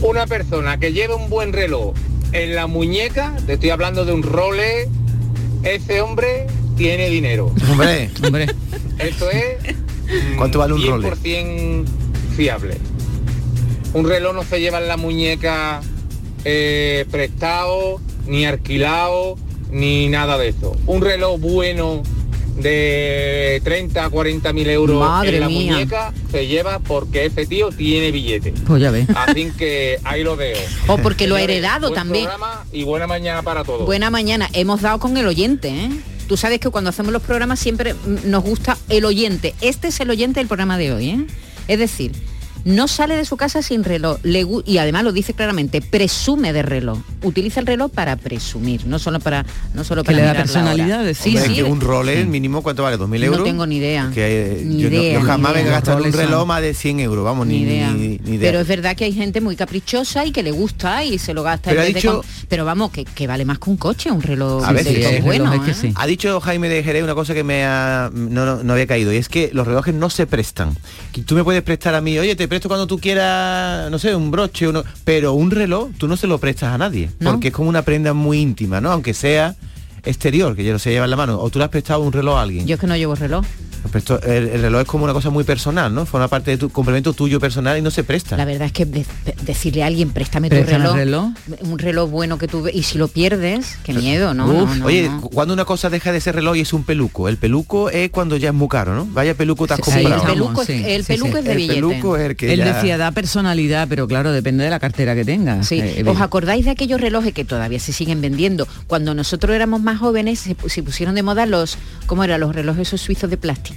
una persona que lleva un buen reloj en la muñeca, te estoy hablando de un Rolex, ese hombre tiene dinero. Hombre, hombre. Esto es ¿Cuánto vale un Rolex? 100% fiable. Un reloj no se lleva en la muñeca eh, prestado, ni alquilado, ni nada de eso. Un reloj bueno de 30 a 40 mil euros Madre en la mía. muñeca se lleva porque ese tío tiene billete. Pues ya ves. Así que ahí lo veo. O porque lo ha heredado buen también. programa y buena mañana para todos. Buena mañana. Hemos dado con el oyente, ¿eh? Tú sabes que cuando hacemos los programas siempre nos gusta el oyente. Este es el oyente del programa de hoy, ¿eh? Es decir, no sale de su casa sin reloj le y además lo dice claramente, presume de reloj. Utiliza el reloj para presumir, no solo para no solo Que para le da. Sí, Hombre, sí. que un Rolex mínimo, ¿cuánto vale? ¿2.000 No euros? tengo ni idea. Que, eh, Ni yo, no- idea, yo jamás me gastado en un reloj son- más de 100 euros, vamos, ni, Ni idea. ni- ni idea. Pero es verdad que hay gente muy caprichosa y que le gusta y se lo gasta. Pero en de dicho- con- Pero vamos, que, que vale más que un coche, un reloj A veces, Reloj es ¿eh? Ha dicho Jaime de Jerez una cosa que me ha, no, no, no había caído y es que los relojes no se prestan. Tú me puedes prestar a mí, oye, te presto cuando tú quieras, no sé, un broche, uno, pero un reloj tú no se lo prestas a nadie, ¿No? porque es como una prenda muy íntima, ¿no? Aunque sea exterior, que ya no se lleva en la mano, o tú le has prestado un reloj a alguien. Yo es que no llevo reloj. Pero esto- el, el reloj es como una cosa muy personal, ¿no? Forma parte de tu complemento tuyo personal y no se presta. La verdad es que de- decirle a alguien, préstame tu reloj, el reloj. un reloj bueno que tú ve- y si lo pierdes, qué miedo, ¿no? Uf, no, no, oye, no. cuando una cosa deja de ser reloj y es un peluco, el peluco es cuando ya es muy caro, ¿no? Vaya peluco te has Sí, comprado. el peluco, es- sí, el sí, peluco sí. es de el billete. peluco es el que Él ya- decía, da personalidad, pero claro, depende de la cartera que tenga. Sí, Eh, ¿os acordáis de aquellos relojes que todavía se siguen vendiendo? Cuando nosotros éramos más jóvenes se, pu- se pusieron de moda los, ¿cómo era? Los relojes esos suizos de plástico.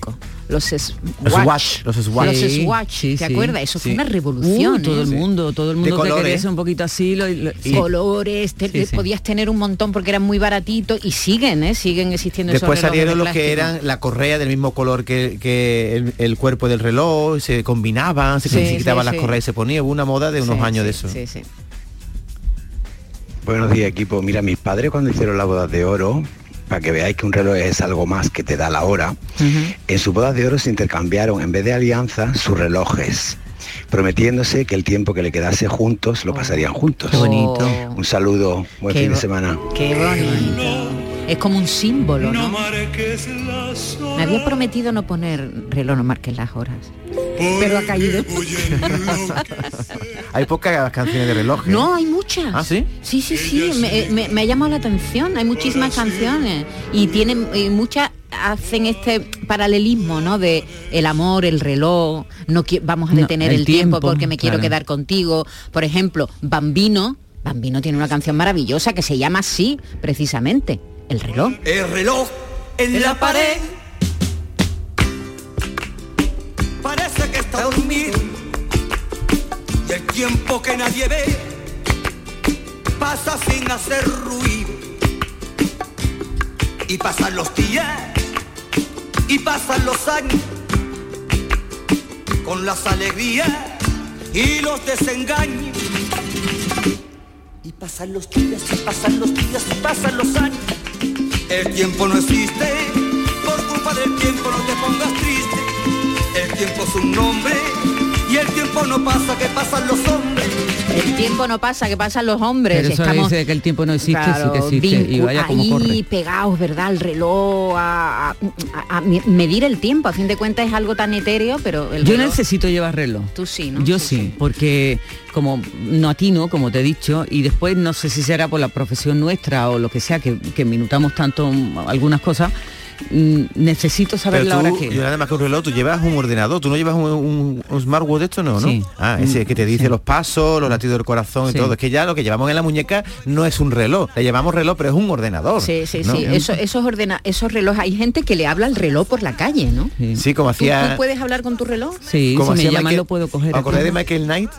Los Swatch. Los Swatch. Los Swatch, sí, ¿te sí. acuerdas? Eso fue una revolución. Uh, todo ¿eh? el mundo, todo el De mundo que colores. quería ser un poquito así. Lo, lo- sí. colores, te- Sí, sí. podías tener un montón porque eran muy baratitos y siguen, ¿eh? siguen existiendo esos Después de salieron los que eran la correa del mismo color que, que el, el cuerpo del reloj, se combinaban, se, quitaban sí, las sí. correas y se ponía. Hubo una moda de unos Sí, años sí, de eso. Sí, sí. Buenos días equipo. Mira, mis padres cuando hicieron la boda de oro, para que veáis que un reloj es algo más que te da la hora, en su boda de oro se intercambiaron en vez de alianza sus relojes, prometiéndose que el tiempo que le quedase juntos lo pasarían juntos. Qué bonito. Un saludo, buen Qué fin de semana. Qué bonito. Es como un símbolo, ¿no? Me había prometido no poner reloj, no marques las horas. Pero ha caído. Hay pocas canciones de reloj. ¿eh? No, hay muchas. ¿Ah, sí? Sí, sí, sí, me, me- me ha llamado la atención, hay muchísimas canciones y tienen y muchas hacen este paralelismo, ¿no? De el amor, el reloj, no vamos a No, detener el el, tiempo, tiempo, porque me quiero claro. quedar contigo. Por ejemplo, Bambino, Bambino tiene una canción maravillosa que se llama así, precisamente, el reloj. El reloj en la pared dormido y el tiempo que nadie ve pasa sin hacer ruido. Y pasan los días y pasan los años con las alegrías y los desengaños. Y pasan los días y pasan los días y pasan los años. El tiempo no existe, por culpa del tiempo no te pongas triste. El tiempo es un nombre y el tiempo no pasa, que pasan los hombres. El tiempo no pasa, que pasan los hombres. Pero eso Estamos dice que el tiempo no existe, claro, sí que existe. Y vincu- vaya como ahí corre. pegados, ¿verdad? El reloj, a, a- a- a me- medir el tiempo. A fin de cuentas es algo tan etéreo, pero el Yo reloj- necesito llevar reloj. Tú sí, ¿no? Yo sí, porque como no atino, como te he dicho, y después no sé si será por la profesión nuestra o lo que sea, que, que minutamos tanto algunas cosas, necesito saber Pero la hora que yo nada más que un reloj, tú llevas un ordenador, tú no llevas un, un- un smartwatch de esto, no, ¿no? Sí. Ah, ese que te dice los pasos, los latidos del corazón Sí. y todo. Es que ya lo que llevamos en la muñeca no es un reloj, le llamamos reloj, pero es un ordenador. Sí, sí, ¿no? sí. Eso, esos, ordena esos relojes, hay gente que le habla al reloj por la calle, ¿no? Sí, como ¿Tú, hacía... tú puedes hablar con tu reloj? Sí, como si me llaman Michael- lo puedo coger. ¿Os acordáis de Michael Knight?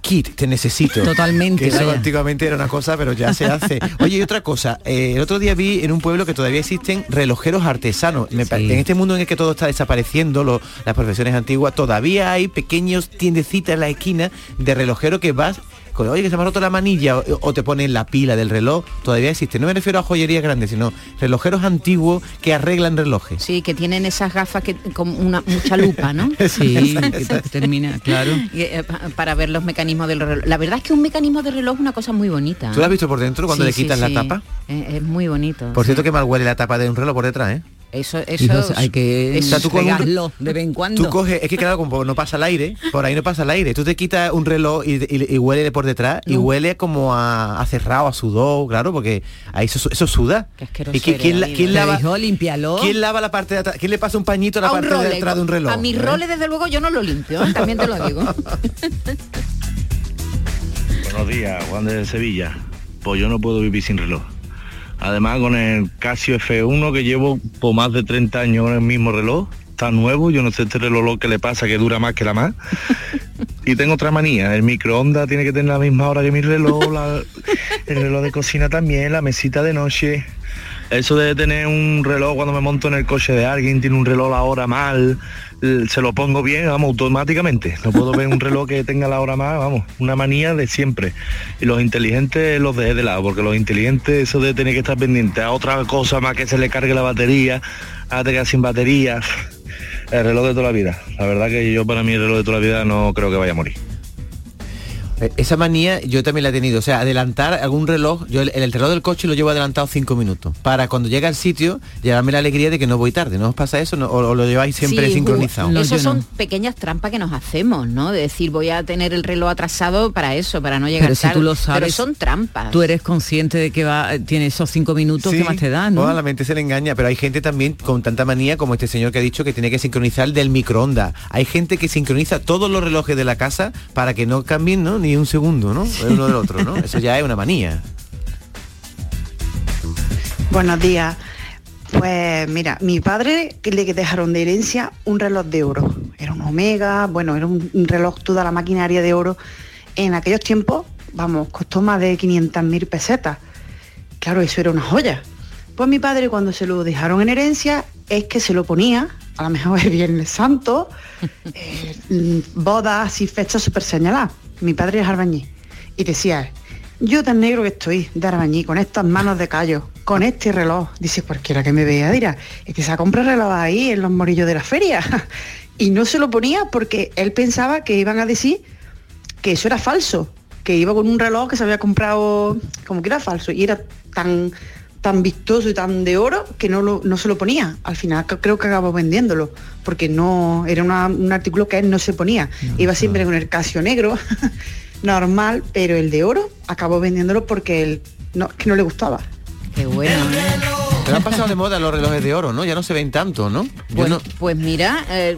Kit, te necesito. Totalmente, Que eso antiguamente era una cosa, pero ya se hace. Oye, y otra cosa, eh, el otro día vi en un pueblo que todavía existen relojeros artesanos. Me En este mundo en el que todo está desapareciendo, lo- las profesiones antiguas, todavía hay pequeños tiendecitas en la esquina de relojero que vas con, oye, que se me ha roto la manilla o, o te ponen la pila del reloj, todavía existe. No me refiero a joyería grande, sino relojeros antiguos que arreglan relojes. Sí, que tienen esas gafas que con una mucha lupa, ¿no? Sí, que termina, claro. Y, eh, pa- para ver los mecanismos del reloj. La verdad es que un mecanismo de reloj es una cosa muy bonita. ¿Tú lo has visto por dentro cuando Sí, le quitas sí. la tapa? Eh, Es, muy bonito. Por cierto que mal huele la tapa de un reloj por detrás, ¿eh? Eso, eso Hijos, hay que O sea, tú de vez en cuando. Tú coges, es que claro, como no pasa el aire, por ahí no pasa el aire. Tú te quitas un reloj y, y- y huele por detrás y huele como a, a cerrado, a sudor, claro, porque ahí eso, eso suda. ¿Y que- quién, la- quién lava, límpialo. quién lava la parte de atrás? ¿Quién le pasa un pañito a la a parte de atrás de un reloj? A mis ¿Eh? roles, desde luego, yo no lo limpio, ¿eh? también te lo digo. Buenos días, Juan de Sevilla. Pues yo no puedo vivir sin reloj. Además, con el Casio F1 que llevo por más de 30 años con el mismo reloj, está nuevo, yo no sé este reloj lo que le pasa, que dura más que la más. Y tengo otra manía, el microondas tiene que tener la misma hora que mi reloj, el reloj de cocina también, la mesita de noche. Eso de tener un reloj cuando me monto en el coche de alguien, tiene un reloj la hora mal, se lo pongo bien, vamos, automáticamente. No puedo ver un reloj que tenga la hora mal, vamos, una manía de siempre. Y los inteligentes los dejé de lado, porque los inteligentes, eso de tener que estar pendiente a otra cosa más que se le cargue la batería, a te sin batería. El reloj de toda la vida. La verdad que yo para mí el reloj de toda la vida no creo que vaya a morir. Eh, Esa manía yo también la he tenido, o sea, adelantar algún reloj, yo el, el reloj del coche lo llevo adelantado cinco minutos, para cuando llega al sitio llevarme la alegría de que no voy tarde, ¿no os pasa eso? ¿No? ¿O, o lo lleváis siempre Sí, sincronizado? ju- Esas son pequeñas trampas que nos hacemos, ¿no? De decir, voy a tener el reloj atrasado para eso, para no llegar Pero si tarde. tú lo Pero sabes, son trampas. Tú eres consciente de que va, tiene esos cinco minutos Sí, que más te dan, ¿no? la mente se le engaña, pero hay gente también con tanta manía como este señor que ha dicho que tiene que sincronizar el del microondas. Hay gente que sincroniza todos los relojes de la casa para que no cambien, ¿no? Ni un segundo, ¿no? El uno del otro, ¿no? Eso ya es una manía. Buenos días. Pues mira, mi padre que le dejaron de herencia un reloj de oro. Era un Omega, bueno, era un, reloj toda la maquinaria de oro. En aquellos tiempos, vamos, costó más de 500.000 pesetas. Claro, eso era una joya. Pues mi padre cuando se lo dejaron en herencia es que se lo ponía, a lo mejor el Viernes Santo, eh, bodas y fechas súper señaladas. Mi padre es arbañí. Y decía, yo tan negro que estoy de arbañí, con estas manos de callo, con este reloj. Dice, cualquiera que me vea dirá, es que se ha comprado reloj ahí en los morillos de la feria. y no se lo ponía porque él pensaba que iban a decir que eso era falso, que iba con un reloj que se había comprado como que era falso y era tan tan vistoso y tan de oro que no, lo- no se lo ponía. Al final creo que acabó vendiéndolo, porque no era una- un artículo que él no se ponía. Iba siempre con el casio negro, normal, pero el de oro acabó vendiéndolo porque él no, que no le gustaba. Qué bueno. ¿eh? Pero han pasado de moda los relojes de oro, ¿no? Ya no se ven tanto, ¿no? Pues, no- pues mira, eh,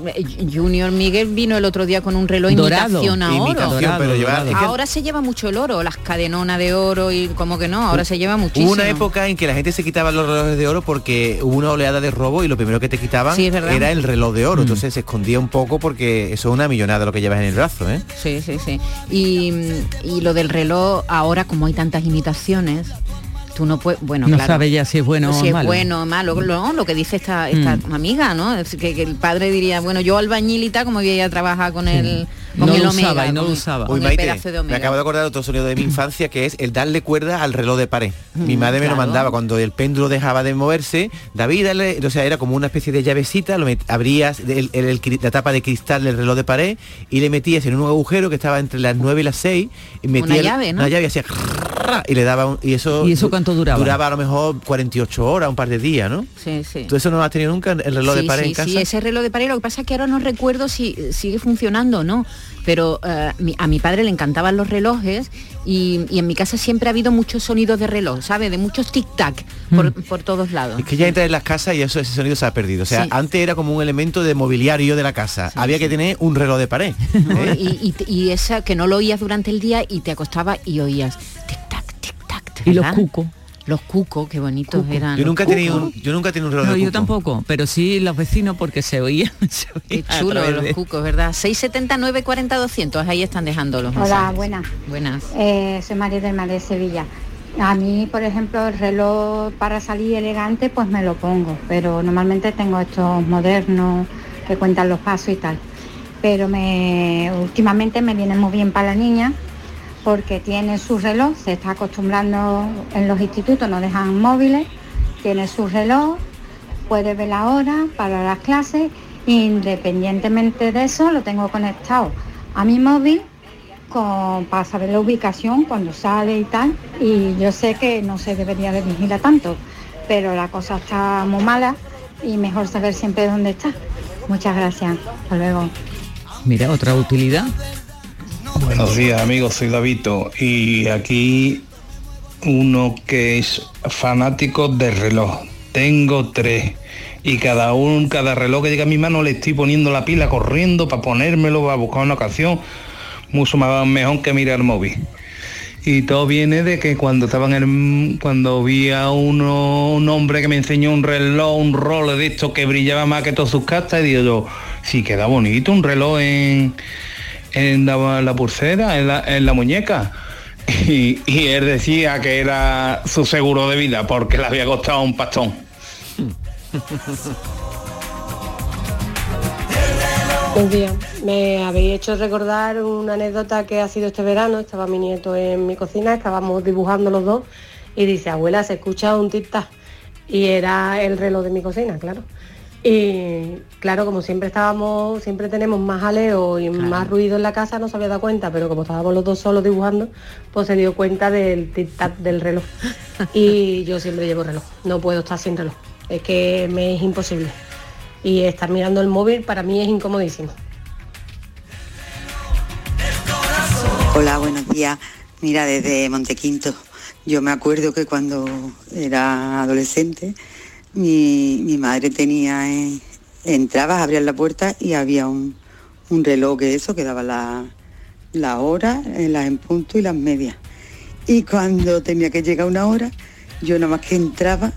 Junior Miguel vino el otro día con un reloj Dorado. imitación a oro. Imitación, pero lleva- es que- Ahora se lleva mucho el oro, las cadenonas de oro y como que no, ahora se lleva muchísimo. Hubo una época en que la gente se quitaba los relojes de oro porque hubo una oleada de robo y lo primero que te quitaban Sí, era el reloj de Mm. oro. Entonces se escondía un poco porque eso es una millonada lo que llevas en el brazo, ¿eh? Sí, sí, sí. Y, y lo del reloj, ahora como hay tantas imitaciones, tú no puedes, bueno, no claro. sabe ya si es bueno si o es malo. bueno o malo, lo, lo que dice esta, esta Mm. amiga, ¿no? Es que, que el padre diría, bueno, yo albañilita, como ella trabaja con el con No el lo omega, usaba y no con- lo usaba. Uy, Maite, de me acabo de acordar otro sonido de mi infancia que es el darle cuerda al reloj de pared. Mi Mm, madre me lo mandaba cuando el péndulo dejaba de moverse. David, dale, o sea, era como una especie de llavecita, lo met- abrías el- el- el cri- la tapa de cristal del reloj de pared y le metías en un agujero que estaba entre las 9 y las 6 y metías el- llave, ¿no? una llave y hacía y le daba un- y eso ¿Y eso cuánto duraba? Duraba a lo mejor 48 horas, un par de días, ¿no? Sí, sí. ¿Tú eso no has tenido nunca el reloj sí, de pared sí, en casa? Sí, ese reloj de pared, lo que pasa es que ahora no recuerdo si sigue funcionando o no, pero eh, mi- a mi padre le encantaban los relojes y, y en mi casa siempre ha habido muchos sonidos de reloj, ¿sabes? De muchos tic-tac por, por todos lados. Es que ya entra en las casas y eso ese sonido se ha perdido. O sea, Sí. antes era como un elemento de mobiliario de la casa. Había que tener un reloj de pared. ¿eh? Y, y- y esa que no lo oías durante el día y te acostaba y oías tic-tac, tic-tac. Y los cucos. Los cucos, qué bonitos eran. Yo los nunca he cucos. tenido un, yo nunca he tenido un reloj No, de yo cuco. tampoco, pero sí los vecinos porque se oía. se Qué chulo los de- cucos, ¿verdad? 679 40 200, ahí están dejando los Hola, mensajes. buenas. Buenas. Eh, soy María del Mar de Sevilla. A mí, por ejemplo, el reloj para salir elegante, pues me lo pongo, pero normalmente tengo estos modernos que cuentan los pasos y tal. Pero me, últimamente me viene muy bien para la niña porque tiene su reloj, se está acostumbrando en los institutos, no dejan móviles, tiene su reloj, puede ver la hora para las clases, independientemente de eso lo tengo conectado a mi móvil para saber la ubicación cuando sale y tal. Y yo sé que no se debería de vigilar tanto, pero la cosa está muy mala y mejor saber siempre dónde está. Muchas gracias. Hasta luego. Mira, otra utilidad. Buenos días amigos, soy Davito y aquí uno que es fanático de reloj. Tengo tres y cada uno, cada reloj que llega a mi mano le estoy poniendo la pila corriendo para ponérmelo, para buscar una ocasión, mucho más mejor que mirar móvil. Y todo viene de que cuando estaba en el, cuando vi a uno, un hombre que me enseñó un reloj, un rol de esto que brillaba más que todas sus castas, y digo yo, sí queda bonito un reloj en, en la, la pulsera, en la, en la muñeca. Y, y él decía que era su seguro de vida porque le había costado un pastón. Buenos días. Me habéis hecho recordar una anécdota que ha sido este verano. Estaba mi nieto en mi cocina, estábamos dibujando los dos y dice, abuela, se escucha un tic-tac. Y era el reloj de mi cocina, claro. Y claro, como siempre estábamos, siempre tenemos más jaleo y más ruido en la casa, no se había dado cuenta, pero como estábamos los dos solos dibujando, pues se dio cuenta del tic-tac del reloj. Y yo siempre llevo reloj, no puedo estar sin reloj. Es que me es imposible. Y estar mirando el móvil para mí es incomodísimo. Hola, buenos días. Mira, desde Montequinto. Yo me acuerdo que cuando era adolescente, mi, mi madre tenía, eh, entrabas, abrías la puerta y había un, un reloj que eso, que daba la, la hora, eh, las en punto y las medias. Y cuando tenía que llegar una hora, yo nada más que entraba,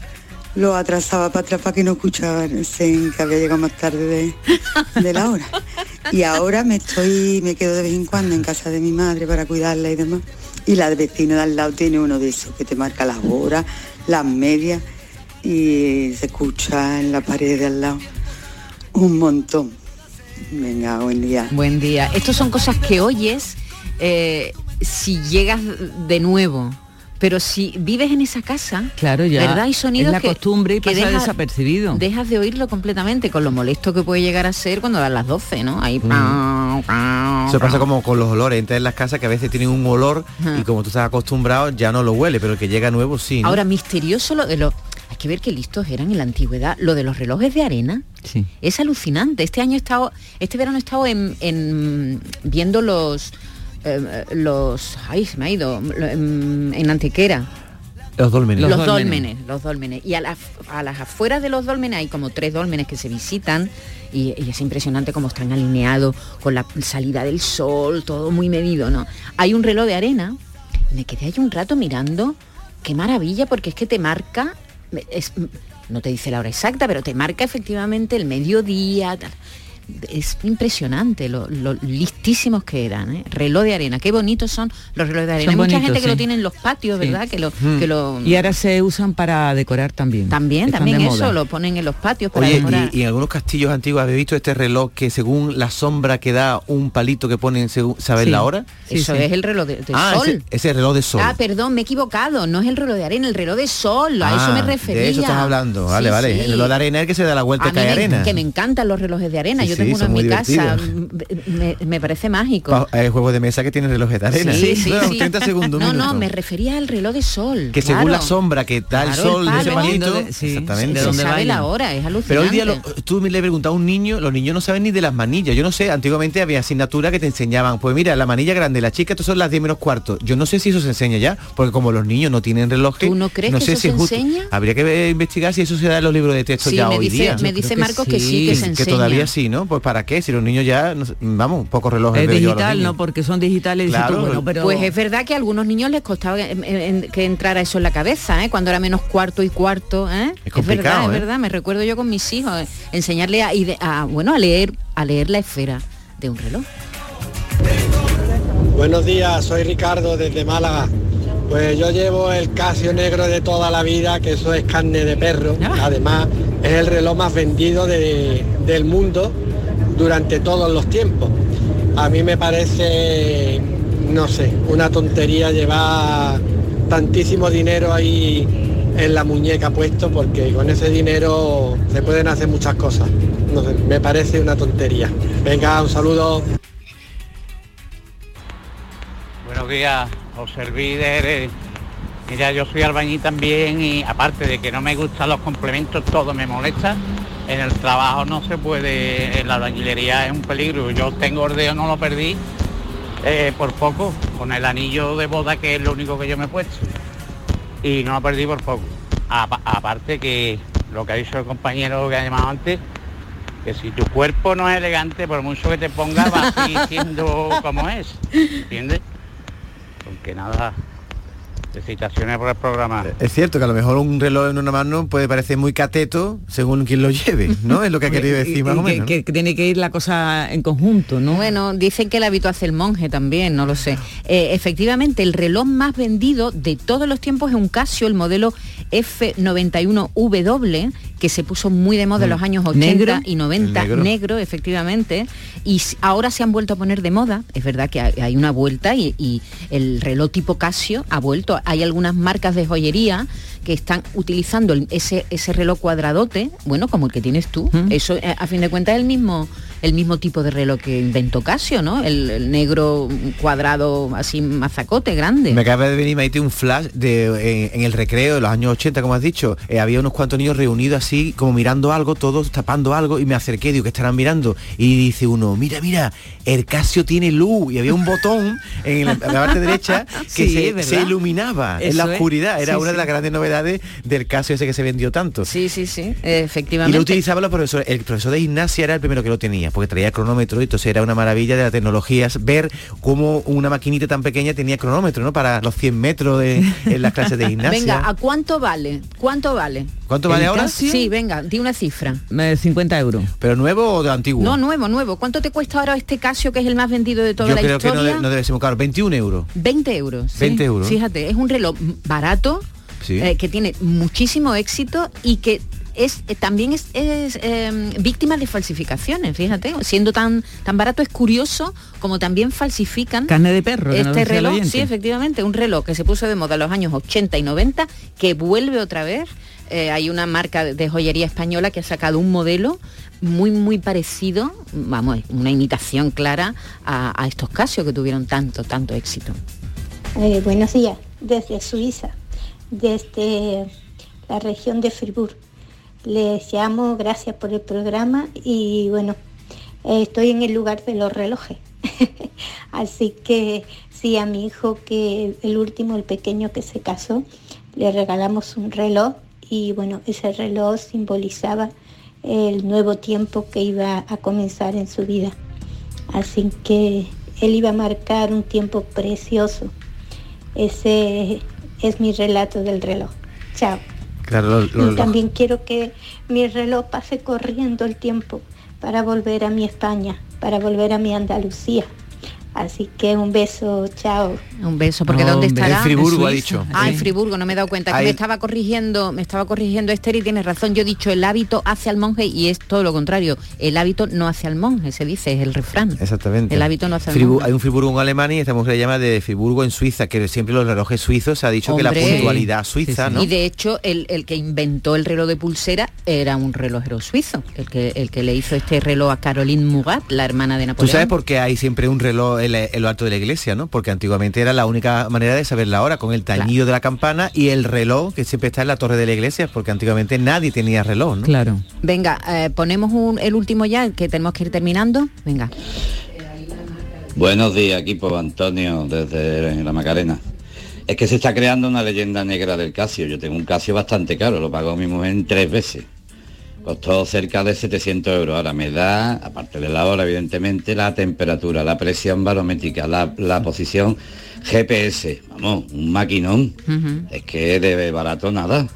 lo atrasaba para atrás para que no escucharan que había llegado más tarde de, de la hora. Y ahora me estoy, me quedo de vez en cuando en casa de mi madre para cuidarla y demás. Y la vecina de al lado tiene uno de esos que te marca las horas, las medias y se escucha en la pared de al lado un montón. Venga, buen día. Buen día. Estos son cosas que oyes eh, si llegas de nuevo. Pero si vives en esa casa, Claro, ya. ¿verdad? Hay sonidos es la que, costumbre y que pasa deja- desapercibido. dejas de oírlo completamente con lo molesto que puede llegar a ser cuando dan las 12, ¿no? Ahí Mm. Eso pasa como con los olores, entras en las casas que a veces tienen un olor y como tú estás acostumbrado ya no lo huele, pero el que llega nuevo sí. ¿no? Ahora, misterioso lo de los... Hay que ver qué listos eran en la antigüedad. Lo de los relojes de arena es alucinante. Este año he estado, este verano he estado en, en- viendo los... eh, los... Ay, se me ha ido. En, en Antequera. los dólmenes. Los, dólmenes. los dólmenes. Y a, las- a las afueras de los dólmenes hay como tres dólmenes que se visitan y, y es impresionante cómo están alineados con la salida del sol, todo muy medido, ¿no? Hay un reloj de arena, y me quedé ahí un rato mirando, qué maravilla, porque es que te marca, no te dice la hora exacta, pero te marca efectivamente el mediodía. Es impresionante lo, lo listísimos que eran, ¿eh? reloj de arena, qué bonitos son los relojes de arena. Son Hay mucha bonitos, gente que lo tiene en los patios, Sí. ¿verdad? Que lo, Mm. que lo Y ahora se usan para decorar también. también, Están también eso, moda. lo ponen en los patios para Oye, decorar. y, y en algunos castillos antiguos habéis visto este reloj que según la sombra que da un palito que ponen según saber Sí. la hora. Eso es el reloj de, de ah, sol. Ese, ese reloj de sol. Ah, perdón, me he equivocado. No es el reloj de arena, el reloj de sol. A eso me Ah, refería. De eso estás hablando. Vale, Sí, vale. sí. El reloj de arena es el que se da la vuelta y cae arena. que me encantan los relojes de arena. Sí, Yo sí, tengo uno en mi casa. Me, me parece mágico. Hay juegos de mesa que tienen relojes de arena. Sí, sí, Bueno, sí. 30 segundos, No, no, minuto. me refería al reloj de sol. que según la sombra que da el Claro, el sol de ese palito, De- exactamente. de dónde sabe la hora, es alucinante. Pero hoy día lo- tú me le preguntas a un niño, los niños no saben ni de las manillas. Yo no sé, antiguamente había asignatura que te enseñaban, pues mira, la manilla grande, la chica, estos son las 10 menos cuarto. Yo no sé si eso se enseña ya, porque como los niños no tienen relojes, ¿Tú no crees que sé eso si se es justo. enseña? Habría que investigar si eso se da en los libros de texto Sí, ya me hoy dice- día. me dice creo Marcos que sí, que se que enseña. todavía sí, ¿no? Pues para qué, si los niños ya, no sé, vamos, pocos relojes Es digital. ¿no? Porque son digitales. Claro. tú, bueno, pero... Pues es verdad que a algunos niños les costaba en- que entrara eso en la cabeza, ¿eh? cuando era menos cuarto y cuarto. ¿eh? Es complicado, verdad, ¿eh? es verdad. Me recuerdo yo con mis hijos eh, enseñarle a, bueno a leer a leer la esfera de un reloj. Buenos días, soy Ricardo desde Málaga. Pues yo llevo el Casio negro de toda la vida, que eso es carne de perro. Además, es el reloj más vendido de- del mundo durante todos los tiempos. A mí me parece, no sé, una tontería llevar tantísimo dinero ahí en la muñeca puesto, porque con ese dinero se pueden hacer muchas cosas. No sé, me parece una tontería. Venga, un saludo. Buenos días, José. Mira, yo soy albañil también y aparte de que no me gustan los complementos, todo me molesta. En el trabajo no se puede, en la albañilería es un peligro. Yo tengo ordeo, no lo perdí eh, por poco, con el anillo de boda que es lo único que yo me he puesto. Y no lo perdí por poco. Apa- aparte que lo que ha dicho el compañero que ha llamado antes, que si tu cuerpo no es elegante, por mucho que te ponga, va a seguir siendo como es. ¿Entiendes? Aunque nada, felicitaciones por el programa. Es cierto que a lo mejor un reloj en una mano puede parecer muy cateto según quien lo lleve, ¿no? Es lo que ha querido decir Y- más y o que- menos. que, que tiene que ir la cosa en conjunto, ¿no? Bueno, dicen que el hábito hace el monje también, no lo sé. Eh, efectivamente, el reloj más vendido de todos los tiempos es un Casio, el modelo F91W, que se puso muy de moda en los años 80 ¿Negro? y 90, El negro. negro. efectivamente, y ahora se han vuelto a poner de moda, es verdad que hay, hay una vuelta y, y el reloj tipo Casio ha vuelto. Hay algunas marcas de joyería que están utilizando ese, ese reloj cuadradote, bueno, como el que tienes tú. Eso, eh, a fin de cuentas, es el mismo, el mismo tipo de reloj que inventó Casio, ¿no? El, el negro cuadrado así mazacote, grande. Me acaba de venir Maite un flash de en, en el recreo de los años 80, como has dicho, eh, había unos cuantos niños reunidos así, como mirando algo, todos tapando algo, y me acerqué, digo, que estarán mirando? Y dice uno, mira, mira, el Casio tiene luz, y había un botón en la, en la parte derecha que Sí, se, iluminaba en la oscuridad, era Sí, una de las grandes novedades del Casio ese que se vendió tanto. Sí, sí, sí, Y efectivamente. lo utilizaban los profesores. El profesor de gimnasia era el primero que lo tenía. Porque traía cronómetro y entonces era una maravilla de las tecnologías ver cómo una maquinita tan pequeña tenía cronómetro, ¿no? Para los 100 metros de, en las clases de gimnasia. Venga, ¿a cuánto vale? ¿Cuánto vale? ¿Cuánto vale ¿El ahora? Sí, venga, di una cifra. Eh, 50 euros. ¿Pero nuevo o de antiguo? No, nuevo, nuevo. ¿Cuánto te cuesta ahora este Casio que es el más vendido de toda Yo la creo historia? que no, de- no debe ser muy caro. 21 euros. 20 euros. sí. 20 euros. Fíjate, es un reloj barato, Sí. eh, que tiene muchísimo éxito y que es eh, también es, es, eh, víctima de falsificaciones, fíjate, siendo tan tan barato es curioso como también falsifican Carne de perro. este reloj, sí, efectivamente, un reloj que se puso de moda en los años 80 y 90, que vuelve otra vez. Eh, hay una marca de joyería española que ha sacado un modelo muy, muy parecido, vamos, una imitación clara a, a estos Casio que tuvieron tanto, tanto éxito. Eh, buenos días, desde Suiza, desde la región de Fribourg. Les llamo, gracias por el programa y bueno, estoy en el lugar de los relojes. Así que sí, a mi hijo que el último, el pequeño que se casó, le regalamos un reloj y bueno, ese reloj simbolizaba el nuevo tiempo que iba a comenzar en su vida. Así que él iba a marcar un tiempo precioso. Ese es mi relato del reloj. Chao. Claro, lo- lo- y lo- también quiero que mi reloj pase corriendo el tiempo para volver a mi España, para volver a mi Andalucía. Así que un beso, chao. Un beso, porque No, ¿dónde hombre, estará? en Friburgo ha dicho. Ah, en. Friburgo, no me he dado cuenta. Que me estaba corrigiendo, me estaba corrigiendo Esther y tienes razón. Yo he dicho el hábito hacia el monje y es todo lo contrario. El hábito no hacia el monje, se dice, es el refrán. Exactamente. El hábito no hace Fribu- monje. Hay un Friburgo en Alemania y esta mujer llama de Friburgo en Suiza, que siempre los relojes suizos se ha dicho que la puntualidad suiza, ¿no? Y de hecho, el, el que inventó el reloj de pulsera era un relojero suizo, el que, el que le hizo este reloj a Caroline Murat, la hermana de Tú Napoleón. sabes por qué hay siempre un reloj en, la- en lo alto de la iglesia, ¿no? Porque antiguamente era la única manera de saber la hora, con el tañido de la campana y el reloj que siempre está en la torre de la iglesia, porque antiguamente nadie tenía reloj, ¿no? Claro. Venga, eh, ponemos un- el último ya, que tenemos que ir terminando. Venga. Buenos días, equipo Antonio, desde la Macarena. Es que se está creando una leyenda negra del Casio. Yo tengo un Casio bastante caro, lo pagó mi mujer en tres veces. Costó cerca de 700 euros. Ahora me da, aparte de la hora, evidentemente, la temperatura, la presión barométrica, la, la posición GPS. Vamos, un maquinón. Es que de barato nada.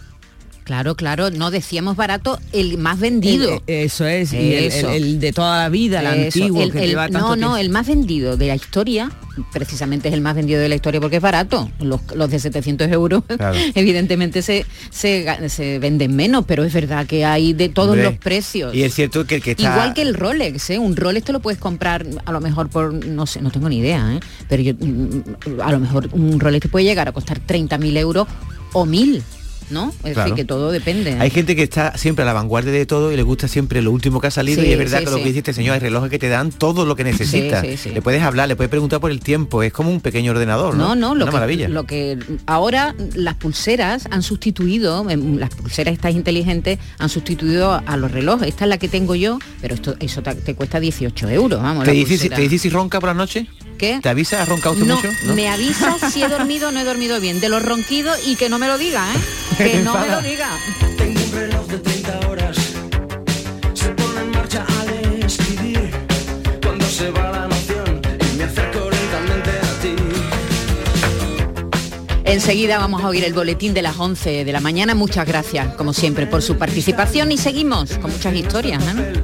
Claro, claro, no decíamos barato, el más vendido. El- eh, eso es, y el- Eso. el- el de toda la vida, el Eso, antiguo, el- que el- lleva tanto No, no, tiempo. el más vendido de la historia, precisamente es el más vendido de la historia porque es barato. Los, los de 700 euros, Claro. evidentemente se, se, se venden menos, pero es verdad que hay de todos Hombre, los precios. Y es cierto que el que está... Igual que el Rolex, ¿eh? un Rolex te lo puedes comprar a lo mejor por, no sé, no tengo ni idea, ¿eh? pero yo, mm, a lo mejor un Rolex te puede llegar a costar 30.000 euros o 1.000, ¿no? Es Claro. decir, que todo depende. ¿eh? Hay gente que está siempre a la vanguardia de todo y le gusta siempre lo último que ha salido Sí, y es verdad sí, que lo que dice este señor, hay relojes que te dan todo lo que necesitas. Le puedes hablar, le puedes preguntar por el tiempo, es como un pequeño ordenador, ¿no? No, no, lo Una que, maravilla. lo que ahora las pulseras han sustituido, em, las pulseras estas inteligentes han sustituido a los relojes. Esta es la que tengo yo, pero esto eso te, te cuesta 18 euros, vamos. ¿Te la dice, si-. ¿Te dice si ronca por la noche? ¿Qué? ¿Te avisa? ¿Ha roncado usted no, mucho? me avisa si he dormido o no he dormido bien. De los ronquidos y que no me lo diga, ¿eh? Que no me lo diga. Tengo un reloj de 30 horas. Se pone en marcha al escribir. Cuando se va la noción y me acerco lentamente a ti. Enseguida vamos a oír el boletín de las 11 de la mañana. Muchas gracias, como siempre, por su participación y seguimos con muchas historias. ¿eh?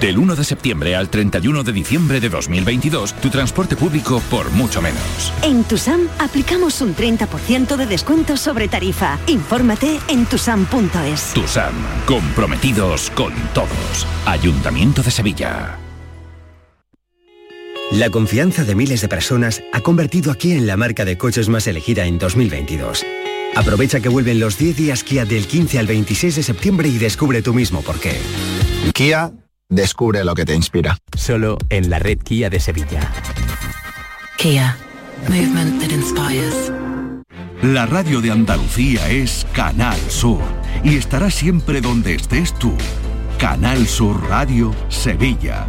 Del 1 de septiembre al 31 de diciembre de 2022, tu transporte público por mucho menos. En Tusam aplicamos un 30% de descuento sobre tarifa. Infórmate en tusam.es. TUSAM, comprometidos con todos. Ayuntamiento de Sevilla. La confianza de miles de personas ha convertido a Kia en la marca de coches más elegida en 2022. Aprovecha que vuelven los 10 días Kia del 15 al 26 de septiembre y descubre tú mismo por qué. Kia, descubre lo que te inspira. Solo en la red Kia de Sevilla. Kia, movement that inspires. La radio de Andalucía es Canal Sur y estará siempre donde estés tú. Canal Sur Radio, Sevilla.